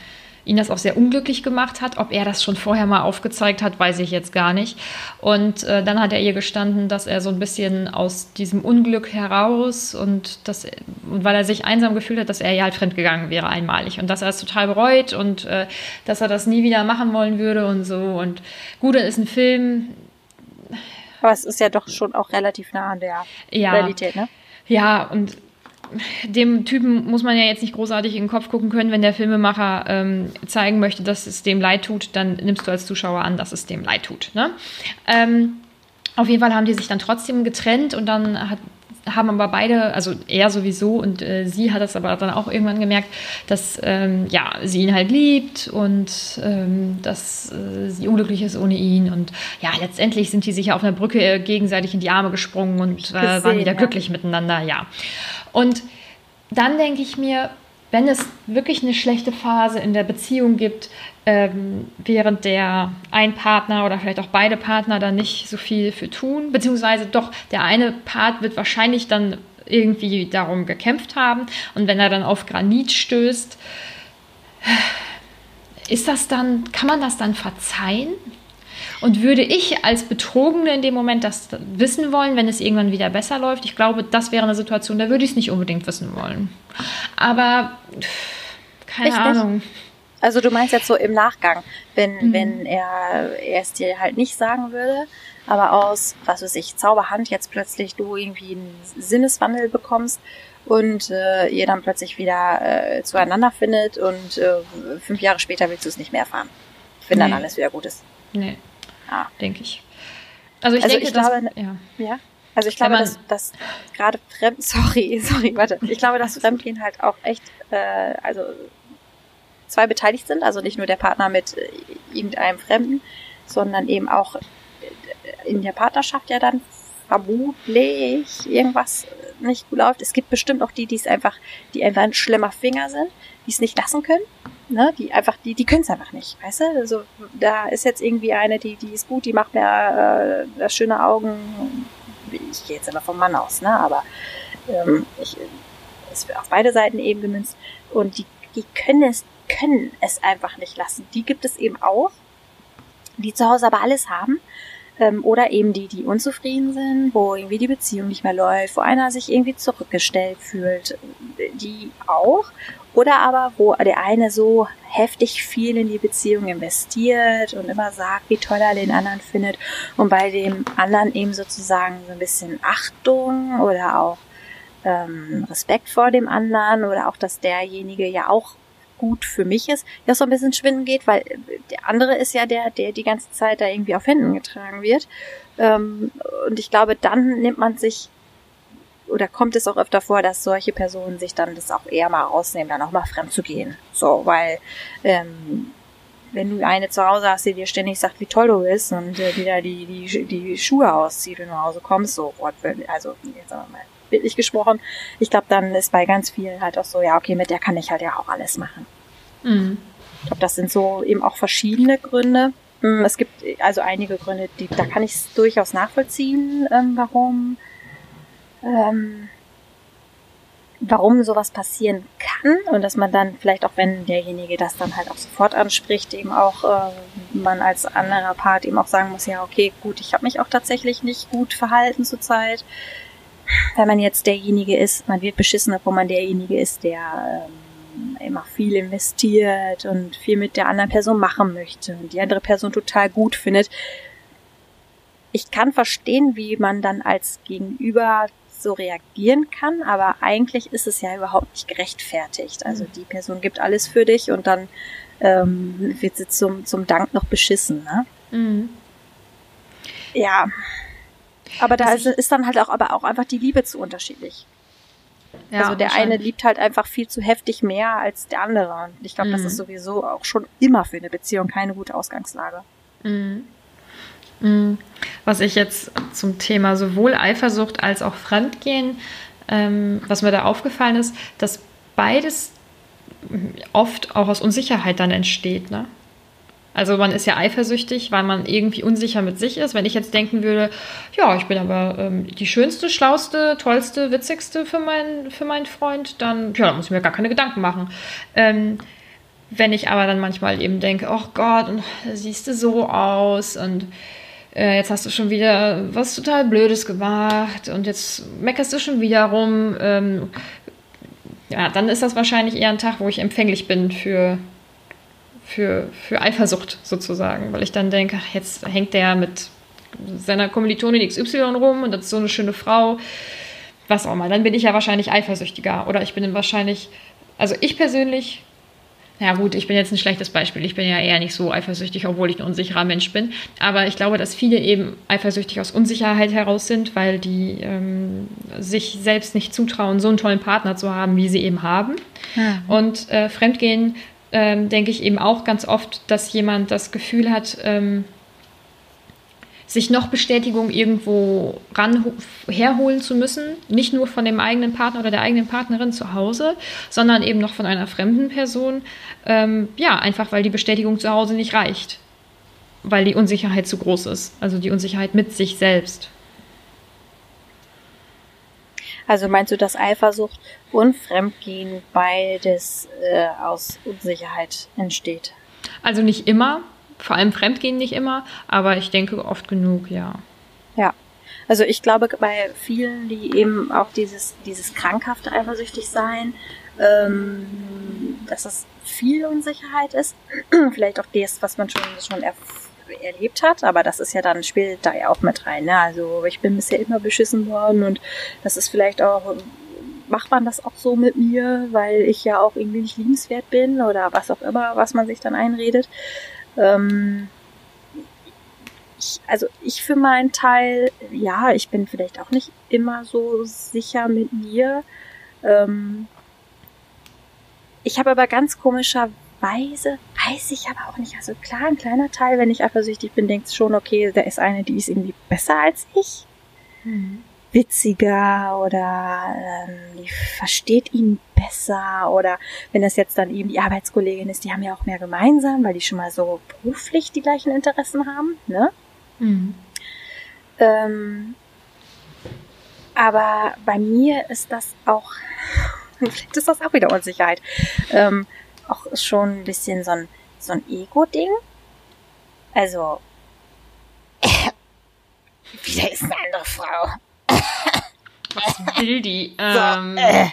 ihn das auch sehr unglücklich gemacht hat. Ob er das schon vorher mal aufgezeigt hat, weiß ich jetzt gar nicht. Und äh, dann hat er ihr gestanden, dass er so ein bisschen aus diesem Unglück heraus und, das, und weil er sich einsam gefühlt hat, dass er ja halt fremdgegangen wäre einmalig und dass er es total bereut und äh, dass er das nie wieder machen wollen würde und so. Und gut, ist ein Film. Aber es ist ja doch schon auch relativ nah an der ja, Realität, ne? Ja, und dem Typen muss man ja jetzt nicht großartig in den Kopf gucken können, wenn der Filmemacher ähm, zeigen möchte, dass es dem leid tut, dann nimmst du als Zuschauer an, dass es dem leid tut. Ne? Ähm, auf jeden Fall haben die sich dann trotzdem getrennt und dann hat, haben aber beide, also er sowieso und äh, sie hat das aber dann auch irgendwann gemerkt, dass ähm, ja, sie ihn halt liebt und ähm, dass äh, sie unglücklich ist ohne ihn. Und ja, letztendlich sind die sich ja auf einer Brücke äh, gegenseitig in die Arme gesprungen und äh, waren wieder ja. glücklich miteinander, ja. Und dann denke ich mir, wenn es wirklich eine schlechte Phase in der Beziehung gibt, ähm, während der ein Partner oder vielleicht auch beide Partner da nicht so viel für tun, beziehungsweise doch der eine Part wird wahrscheinlich dann irgendwie darum gekämpft haben und wenn er dann auf Granit stößt, ist das dann, kann man das dann verzeihen? Und würde ich als Betrogene in dem Moment das wissen wollen, wenn es irgendwann wieder besser läuft? Ich glaube, das wäre eine Situation, da würde ich es nicht unbedingt wissen wollen. Aber keine Echt Ahnung. Nicht? Also du meinst jetzt so im Nachgang, wenn, mhm. wenn er, er es dir halt nicht sagen würde, aber aus, was weiß ich, Zauberhand jetzt plötzlich du irgendwie einen Sinneswandel bekommst und äh, ihr dann plötzlich wieder äh, zueinander findet und äh, fünf Jahre später willst du es nicht mehr erfahren. Wenn nee. dann alles wieder gut ist. Nee. Ja. Denke ich. Also ich also denke, ich glaube, dass, ja. ja. Also ich glaube, dass, dass gerade Fremd, (laughs) sorry, sorry, warte. Ich glaube, dass Fremdgehen halt auch echt, äh, also zwei beteiligt sind, also nicht nur der Partner mit äh, irgendeinem Fremden, sondern eben auch in der Partnerschaft ja dann vermutlich irgendwas nicht gut läuft. Es gibt bestimmt auch die, die es einfach, die einfach ein schlimmer Finger sind, die es nicht lassen können, ne, die einfach, die, die können es einfach nicht, weißt du? Also da ist jetzt irgendwie eine, die, die ist gut, die macht mir äh, schöne Augen. Ich gehe jetzt immer vom Mann aus, ne? Aber ähm, ich, ist auf beide Seiten eben gemünzt. Und die, die können es, können es einfach nicht lassen. Die gibt es eben auch, die zu Hause aber alles haben ähm, oder eben die, die unzufrieden sind, wo irgendwie die Beziehung nicht mehr läuft, wo einer sich irgendwie zurückgestellt fühlt, die auch. Oder aber, wo der eine so heftig viel in die Beziehung investiert und immer sagt, wie toll er den anderen findet und bei dem anderen eben sozusagen so ein bisschen Achtung oder auch ähm, Respekt vor dem anderen oder auch, dass derjenige ja auch gut für mich ist, ja so ein bisschen schwinden geht, weil der andere ist ja der, der die ganze Zeit da irgendwie auf Händen getragen wird. Ähm, und ich glaube, dann nimmt man sich oder kommt es auch öfter vor, dass solche Personen sich dann das auch eher mal rausnehmen, dann auch mal fremd zu gehen. So, weil ähm, wenn du eine zu Hause hast, die dir ständig sagt, wie toll du bist und äh, wieder die, die, die Schuhe auszieht, wenn du nach Hause kommst, so wortwörtlich, also jetzt sagen wir mal bildlich gesprochen. Ich glaube, dann ist bei ganz vielen halt auch so, ja, okay, mit der kann ich halt ja auch alles machen. Mhm. Ich glaube, das sind so eben auch verschiedene Gründe. Mm, es gibt also einige Gründe, die, da kann ich es durchaus nachvollziehen, ähm, warum, ähm, warum sowas passieren kann und dass man dann vielleicht auch, wenn derjenige das dann halt auch sofort anspricht, eben auch äh, man als anderer Part eben auch sagen muss, ja, okay, gut, ich habe mich auch tatsächlich nicht gut verhalten zurzeit wenn man jetzt derjenige ist, man wird beschissen, obwohl man derjenige ist, der ähm, immer viel investiert und viel mit der anderen Person machen möchte und die andere Person total gut findet. Ich kann verstehen, wie man dann als Gegenüber so reagieren kann, aber eigentlich ist es ja überhaupt nicht gerechtfertigt. Also die Person gibt alles für dich und dann ähm, wird sie zum, zum Dank noch beschissen. Ne? Mhm. Ja, aber da ist, ist, dann halt auch, aber auch einfach die Liebe zu unterschiedlich. Ja, also der eine liebt halt einfach viel zu heftig mehr als der andere. Und ich glaube, mhm. das ist sowieso auch schon immer für eine Beziehung keine gute Ausgangslage. Mhm. Mhm. Was ich jetzt zum Thema sowohl Eifersucht als auch Fremdgehen, ähm, was mir da aufgefallen ist, dass beides oft auch aus Unsicherheit dann entsteht. Ne? Also man ist ja eifersüchtig, weil man irgendwie unsicher mit sich ist. Wenn ich jetzt denken würde, ja, ich bin aber ähm, die schönste, schlauste, tollste, witzigste für, mein, für meinen Freund, dann, ja, dann muss ich mir gar keine Gedanken machen. Ähm, wenn ich aber dann manchmal eben denke, oh Gott, und siehst du so aus und äh, jetzt hast du schon wieder was total Blödes gemacht und jetzt meckerst du schon wieder rum. Ähm, ja, dann ist das wahrscheinlich eher ein Tag, wo ich empfänglich bin für für, für Eifersucht sozusagen, weil ich dann denke, ach, jetzt hängt der mit seiner Kommilitonin XY rum und das ist so eine schöne Frau, was auch mal. Dann bin ich ja wahrscheinlich eifersüchtiger oder ich bin wahrscheinlich, also ich persönlich, ja gut, ich bin jetzt ein schlechtes Beispiel, ich bin ja eher nicht so eifersüchtig, obwohl ich ein unsicherer Mensch bin, aber ich glaube, dass viele eben eifersüchtig aus Unsicherheit heraus sind, weil die ähm, sich selbst nicht zutrauen, so einen tollen Partner zu haben, wie sie eben haben. Ja. Und äh, Fremdgehen ähm, denke ich eben auch ganz oft, dass jemand das Gefühl hat, ähm, sich noch Bestätigung irgendwo ran herholen zu müssen, nicht nur von dem eigenen Partner oder der eigenen Partnerin zu Hause, sondern eben noch von einer fremden Person. Ähm, ja, einfach weil die Bestätigung zu Hause nicht reicht, weil die Unsicherheit zu groß ist, also die Unsicherheit mit sich selbst. Also meinst du, dass Eifersucht und Fremdgehen beides äh, aus Unsicherheit entsteht? Also nicht immer, vor allem Fremdgehen nicht immer, aber ich denke oft genug, ja. Ja. Also ich glaube bei vielen, die eben auch dieses, dieses krankhafte eifersüchtig sein, ähm, dass das viel Unsicherheit ist. (clears throat) Vielleicht auch das, was man schon, schon erlebt hat, aber das ist ja dann, spielt da ja auch mit rein. Ne? Also ich bin bisher immer beschissen worden und das ist vielleicht auch, macht man das auch so mit mir, weil ich ja auch irgendwie nicht liebenswert bin oder was auch immer, was man sich dann einredet. Ähm, ich, also ich für meinen Teil, ja, ich bin vielleicht auch nicht immer so sicher mit mir. Ähm, ich habe aber ganz komischerweise, weiß ich aber auch nicht, also klar, ein kleiner Teil, wenn ich eifersüchtig bin, denkt schon, okay, da ist eine, die ist irgendwie besser als ich. Mhm. Witziger oder ähm, die versteht ihn besser oder wenn das jetzt dann eben die Arbeitskollegin ist, die haben ja auch mehr gemeinsam, weil die schon mal so beruflich die gleichen Interessen haben, ne? Mhm. Ähm, aber bei mir ist das auch, (laughs) vielleicht ist das auch wieder Unsicherheit, ähm, auch schon ein bisschen so ein, so ein Ego-Ding. Also, äh, (laughs) wieder ist eine andere Frau. Was will die? Ähm, so, äh,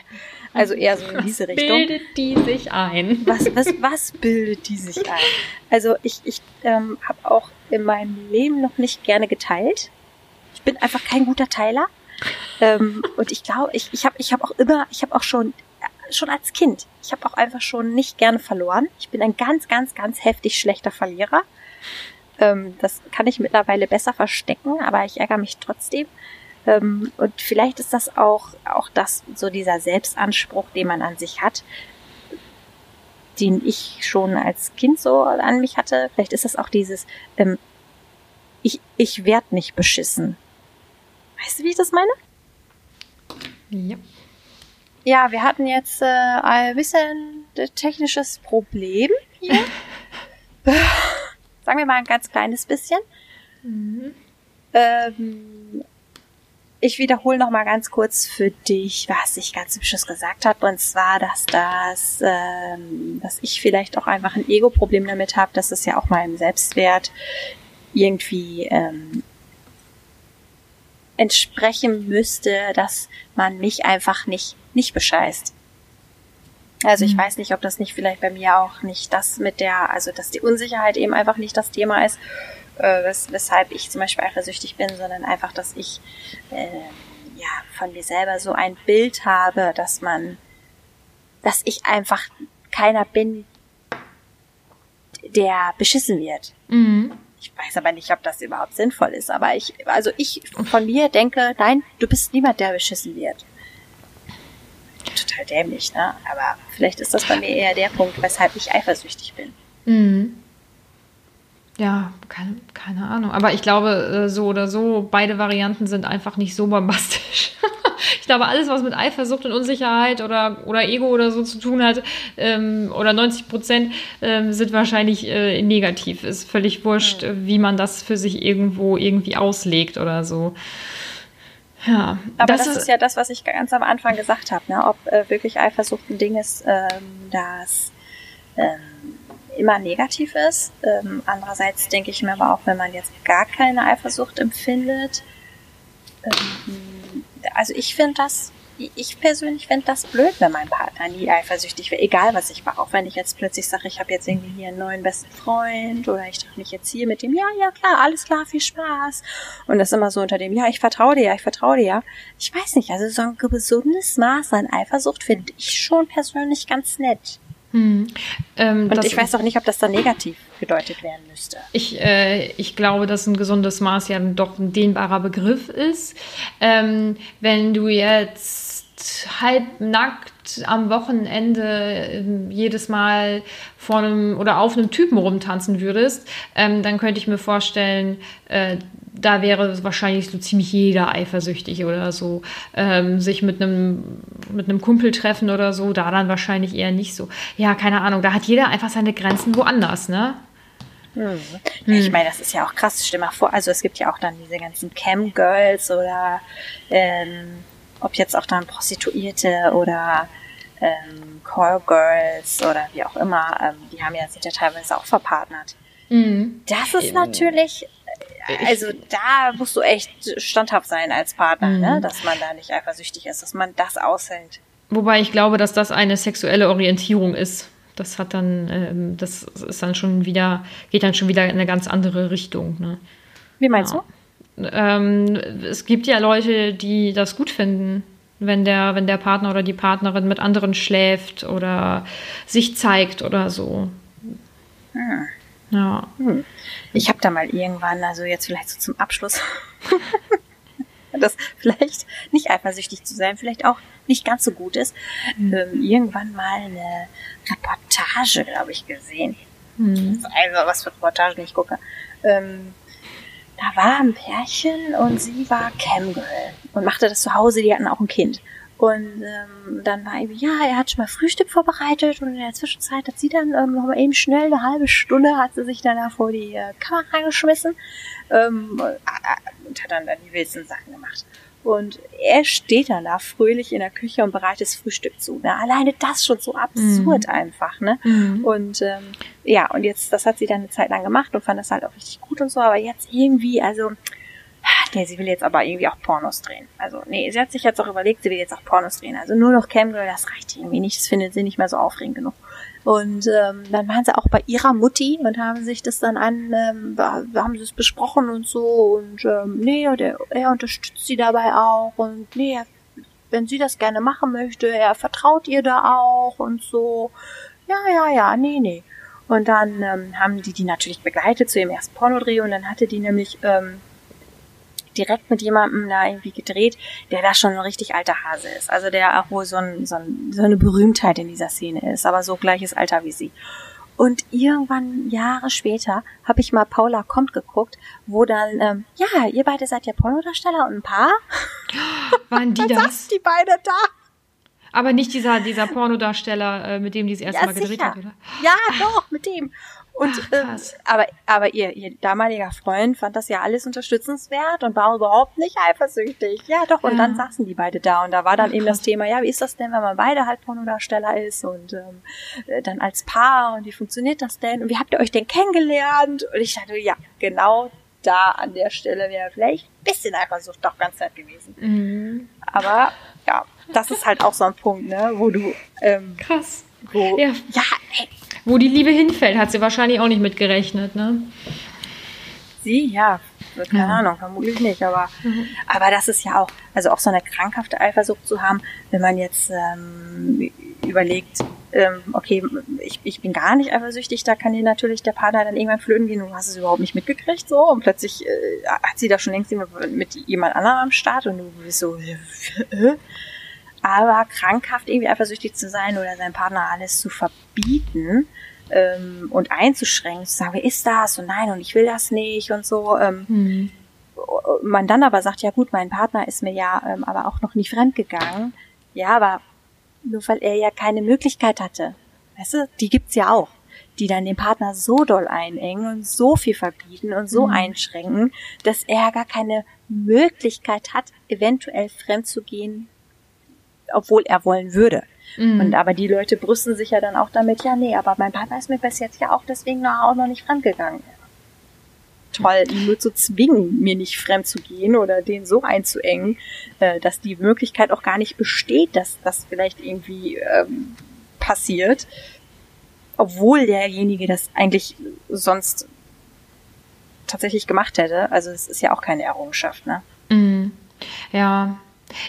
also eher so in diese Richtung. bildet die sich ein? Was, was, was bildet die sich ein? Also ich, ich ähm, habe auch in meinem Leben noch nicht gerne geteilt. Ich bin einfach kein guter Teiler. Ähm, und ich glaube, ich, ich habe ich hab auch immer, ich habe auch schon, schon als Kind, ich habe auch einfach schon nicht gerne verloren. Ich bin ein ganz, ganz, ganz heftig schlechter Verlierer. Ähm, das kann ich mittlerweile besser verstecken, aber ich ärgere mich trotzdem. Ähm, und vielleicht ist das auch, auch das, so dieser Selbstanspruch, den man an sich hat, den ich schon als Kind so an mich hatte. Vielleicht ist das auch dieses, ähm, ich, ich werd nicht beschissen. Weißt du, wie ich das meine? Ja. Ja, wir hatten jetzt äh, ein bisschen technisches Problem hier. (laughs) Sagen wir mal ein ganz kleines bisschen. Mhm. Ähm, ich wiederhole noch mal ganz kurz für dich, was ich ganz im Schluss gesagt habe, und zwar, dass das, ähm, dass ich vielleicht auch einfach ein Ego-Problem damit habe, dass es ja auch meinem Selbstwert irgendwie ähm, entsprechen müsste, dass man mich einfach nicht nicht bescheißt. Also ich mhm. weiß nicht, ob das nicht vielleicht bei mir auch nicht das mit der, also dass die Unsicherheit eben einfach nicht das Thema ist äh, wes weshalb ich zum Beispiel eifersüchtig bin, sondern einfach, dass ich äh, ja von mir selber so ein Bild habe, dass man, dass ich einfach keiner bin, der beschissen wird. Mhm. Ich weiß aber nicht, ob das überhaupt sinnvoll ist, aber ich, also ich von mir denke, nein, du bist niemand, der beschissen wird. Total dämlich, ne? Aber vielleicht ist das bei mir eher der Punkt, weshalb ich eifersüchtig bin. Mhm. Ja, keine, keine Ahnung. Aber ich glaube, äh, so oder so, beide Varianten sind einfach nicht so bombastisch. (laughs) ich glaube, alles, was mit Eifersucht und Unsicherheit oder, oder Ego oder so zu tun hat, ähm, oder 90 Prozent, ähm, sind wahrscheinlich äh, negativ. Ist völlig wurscht, mhm. wie man das für sich irgendwo irgendwie auslegt oder so. Ja, aber das, das ist, ist, ja das, was ich ganz am Anfang gesagt habe, ne? ob äh, wirklich Eifersucht ein Ding ist, ähm, das ähm, immer negativ ist. Ähm, andererseits denke ich mir aber auch, wenn man jetzt gar keine Eifersucht empfindet, ähm, also ich finde das, ich persönlich finde das blöd, wenn mein Partner nie eifersüchtig wäre, egal was ich mache. Auch wenn ich jetzt plötzlich sage, ich habe jetzt irgendwie hier einen neuen besten Freund oder ich treffe mich jetzt hier mit dem, ja, ja, klar, alles klar, viel Spaß. Und das immer so unter dem, ja, ich vertraue dir, ja, ich vertraue dir, ja. Ich weiß nicht, also so ein gesundes Maß an Eifersucht finde ich schon persönlich ganz nett. Hm. Ähm, und ich weiß auch nicht, ob das dann negativ gedeutet werden müsste. Ich, äh, ich glaube, dass ein gesundes Maß ja doch ein dehnbarer Begriff ist. Ähm, wenn du jetzt halb am Wochenende ähm, jedes Mal vor einem oder auf einem Typen rumtanzen würdest, ähm, dann könnte ich mir vorstellen, äh, da wäre wahrscheinlich so ziemlich jeder eifersüchtig oder so. Ähm, sich mit einem mit einem Kumpel treffen oder so, da dann wahrscheinlich eher nicht so. Ja, keine Ahnung, da hat jeder einfach seine Grenzen woanders, ne? Hm. Ich meine, das ist ja auch krass. Stell mal vor, also es gibt ja auch dann diese ganzen Cam-Girls oder ähm, ob jetzt auch dann Prostituierte oder ähm, Call-Girls oder wie auch immer, ähm, die haben ja, sind ja teilweise auch verpartnert. Mhm. Das ist natürlich also da musst du echt standhaft sein als Partner, ne? mhm. ne? dass man da nicht eifersüchtig ist, dass man das aushält. Wobei ich glaube, dass das eine sexuelle Orientierung ist Das hat dann, ähm, das ist dann schon wieder, geht dann schon wieder in eine ganz andere Richtung. Ne? Wie meinst ja. du? Ähm, es gibt ja Leute, die das gut finden, wenn der, wenn der Partner oder die Partnerin mit anderen schläft oder sich zeigt oder so. Hm. Ja. Hm. Ich habe da mal irgendwann, also jetzt vielleicht so zum Abschluss, (laughs) das vielleicht nicht eifersüchtig zu sein, vielleicht auch nicht ganz so gut ist, mhm. ähm, irgendwann mal eine Reportage, glaube ich, gesehen. Mhm. Also was für Reportagen ich gucke. Ähm, da war ein Pärchen und sie war Camgirl und machte das zu Hause, die hatten auch ein Kind. Und ähm, dann war eben, ja, er hat schon mal Frühstück vorbereitet und in der Zwischenzeit hat sie dann ähm, noch mal eben schnell eine halbe Stunde hat sie sich dann da vor die äh, Kamera geschmissen ähm, und hat dann, dann die wilden Sachen gemacht. Und er steht dann da fröhlich in der Küche und bereitet das Frühstück zu. Ne? Alleine das schon so absurd mhm. einfach, ne? Mhm. Und ähm, ja, und jetzt, das hat sie dann eine Zeit lang gemacht und fand das halt auch richtig gut und so, aber jetzt irgendwie, also nee, sie will jetzt aber irgendwie auch Pornos drehen. Also, nee, sie hat sich jetzt auch überlegt, sie will jetzt auch Pornos drehen. Also nur noch Camgirl, das reicht irgendwie nicht. Das findet sie nicht mehr so aufregend genug. Und ähm, dann waren sie auch bei ihrer Mutti und haben sich das dann an, ähm, haben sie es besprochen und so. Und ähm, nee, der, er unterstützt sie dabei auch. Und nee, wenn sie das gerne machen möchte, er vertraut ihr da auch und so. Ja, ja, ja, nee, nee. Und dann ähm, haben die die natürlich begleitet zu ihrem ersten Pornodreh und dann hatte die nämlich ähm, direkt mit jemandem da irgendwie gedreht, der da schon ein richtig alter Hase ist. Also der auch wohl so, ein, so, ein, so eine Berühmtheit in dieser Szene ist, aber so gleiches Alter wie sie. Und irgendwann Jahre später habe ich mal Paula kommt geguckt, wo dann, ähm, ja, ihr beide seid ja Pornodarsteller und ein Paar. (gasps) Waren die (laughs) das? die beide da. Aber nicht dieser, dieser Pornodarsteller, äh, mit dem die das erste ja, Mal gedreht sicher. hat, oder? Ja, doch, mit dem. Und Ach, ähm, aber aber ihr, ihr damaliger Freund fand das ja alles unterstützenswert und war überhaupt nicht eifersüchtig. Ja, doch. Und ja. dann saßen die beide da und da war dann Ach, eben das Thema, ja, wie ist das denn, wenn man beide halt Pornodarsteller ist und ähm, äh, dann als Paar und wie funktioniert das denn und wie habt ihr euch denn kennengelernt? Und ich dachte, ja, genau da an der Stelle wäre vielleicht ein bisschen Eifersucht doch ganz nett gewesen. Mhm. Aber ja, das ist halt auch so ein Punkt, ne, wo du ähm, krass. Wo, ja, ja ey, wo die Liebe hinfällt, hat sie wahrscheinlich auch nicht mitgerechnet, ne? Sie, ja. Keine ja. Ahnung, vermutlich nicht, aber, mhm. aber das ist ja auch, also auch so eine krankhafte Eifersucht zu haben, wenn man jetzt ähm, überlegt, ähm, okay, ich, ich bin gar nicht eifersüchtig, da kann dir natürlich der Partner dann irgendwann flöten gehen, du hast es überhaupt nicht mitgekriegt, so, und plötzlich äh, hat sie da schon längst mit jemand anderem am Start und du bist so, (laughs) äh, aber krankhaft irgendwie eifersüchtig zu sein oder seinem Partner alles zu verbieten ähm, und einzuschränken, zu sagen, wie ist das und nein und ich will das nicht und so. Ähm, mhm. Man dann aber sagt, ja gut, mein Partner ist mir ja ähm, aber auch noch nie fremd gegangen. Ja, aber nur weil er ja keine Möglichkeit hatte. Weißt du, die gibt's ja auch die dann den Partner so doll einengen und so viel verbieten und so mhm. einschränken, dass er gar keine Möglichkeit hat, eventuell fremd zu gehen, obwohl er wollen würde. Mhm. Und aber die Leute brüsten sich ja dann auch damit, ja, nee, aber mein Partner ist mir bis jetzt ja auch deswegen noch, auch noch nicht fremdgegangen. Toll, ihn nur zu zwingen, mir nicht fremd zu gehen oder den so einzuengen, äh, dass die Möglichkeit auch gar nicht besteht, dass das vielleicht irgendwie ähm, passiert, obwohl derjenige das eigentlich sonst tatsächlich gemacht hätte. Also es ist ja auch keine Errungenschaft, ne? Mhm. Ja,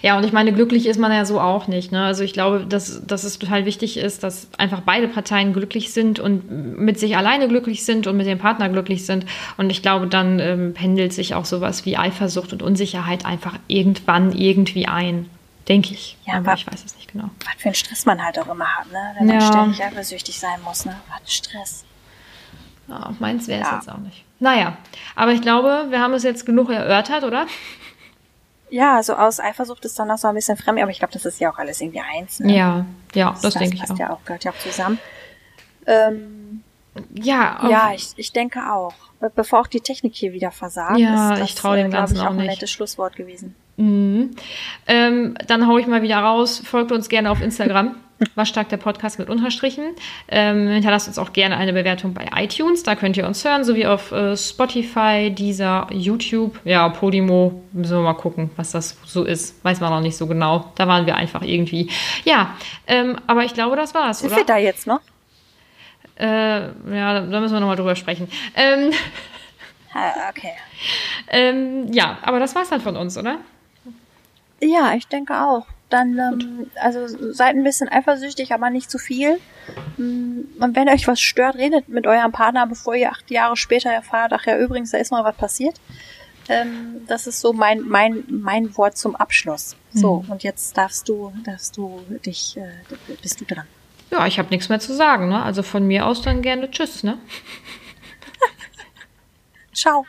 ja, und ich meine, glücklich ist man ja so auch nicht. Ne? Also ich glaube, dass, dass es total wichtig ist, dass einfach beide Parteien glücklich sind und mit sich alleine glücklich sind und mit dem Partner glücklich sind. Und ich glaube, dann ähm, pendelt sich auch sowas wie Eifersucht und Unsicherheit einfach irgendwann irgendwie ein. Denke ich. Ja, aber ich weiß es nicht genau. Was für einen Stress man halt auch immer hat, ne? Wenn man ja. ständig eifersüchtig sein muss, ne? Was Stress. Ja, meins wäre es ja. jetzt auch nicht. Naja, aber ich glaube, wir haben es jetzt genug erörtert, oder? Ja, so aus Eifersucht ist dann noch so ein bisschen fremd, aber ich glaube, das ist ja auch alles irgendwie eins. Ne? Ja, ja, das, das denke ich auch. Ja auch. Gehört ja auch zusammen. Ähm, ja, ja, ich, ich denke auch. Bevor auch die Technik hier wieder versagt, ja, ist das, ich traue dem äh, Ganzen ich, auch, auch ein nettes Schlusswort gewesen. Mhm. Ähm, dann hau ich mal wieder raus. Folgt uns gerne auf Instagram. (laughs) Was stark der Podcast mit Unterstrichen. Ähm, hinterlasst uns auch gerne eine Bewertung bei iTunes. Da könnt ihr uns hören, sowie auf äh, Spotify, dieser YouTube. Ja, Podimo. Müssen wir mal gucken, was das so ist. Weiß man noch nicht so genau. Da waren wir einfach irgendwie. Ja, ähm, aber ich glaube, das war's. Sind oder? wir da jetzt noch? Äh, ja, da müssen wir nochmal drüber sprechen. Ähm, (laughs) okay. (laughs) Ähm, ja, aber das war's dann von uns, oder? Ja, ich denke auch. Dann, ähm, also seid ein bisschen eifersüchtig, aber nicht zu viel. Mm, und wenn euch was stört, redet mit eurem Partner, bevor ihr acht Jahre später erfahrt, ach ja, übrigens, da ist mal was passiert. Ähm, das ist so mein, mein, mein Wort zum Abschluss. So, mhm. und jetzt darfst du, darfst du dich, äh, bist du dran. Ja, ich habe nichts mehr zu sagen, ne? Also von mir aus dann gerne Tschüss, ne? (laughs) Ciao.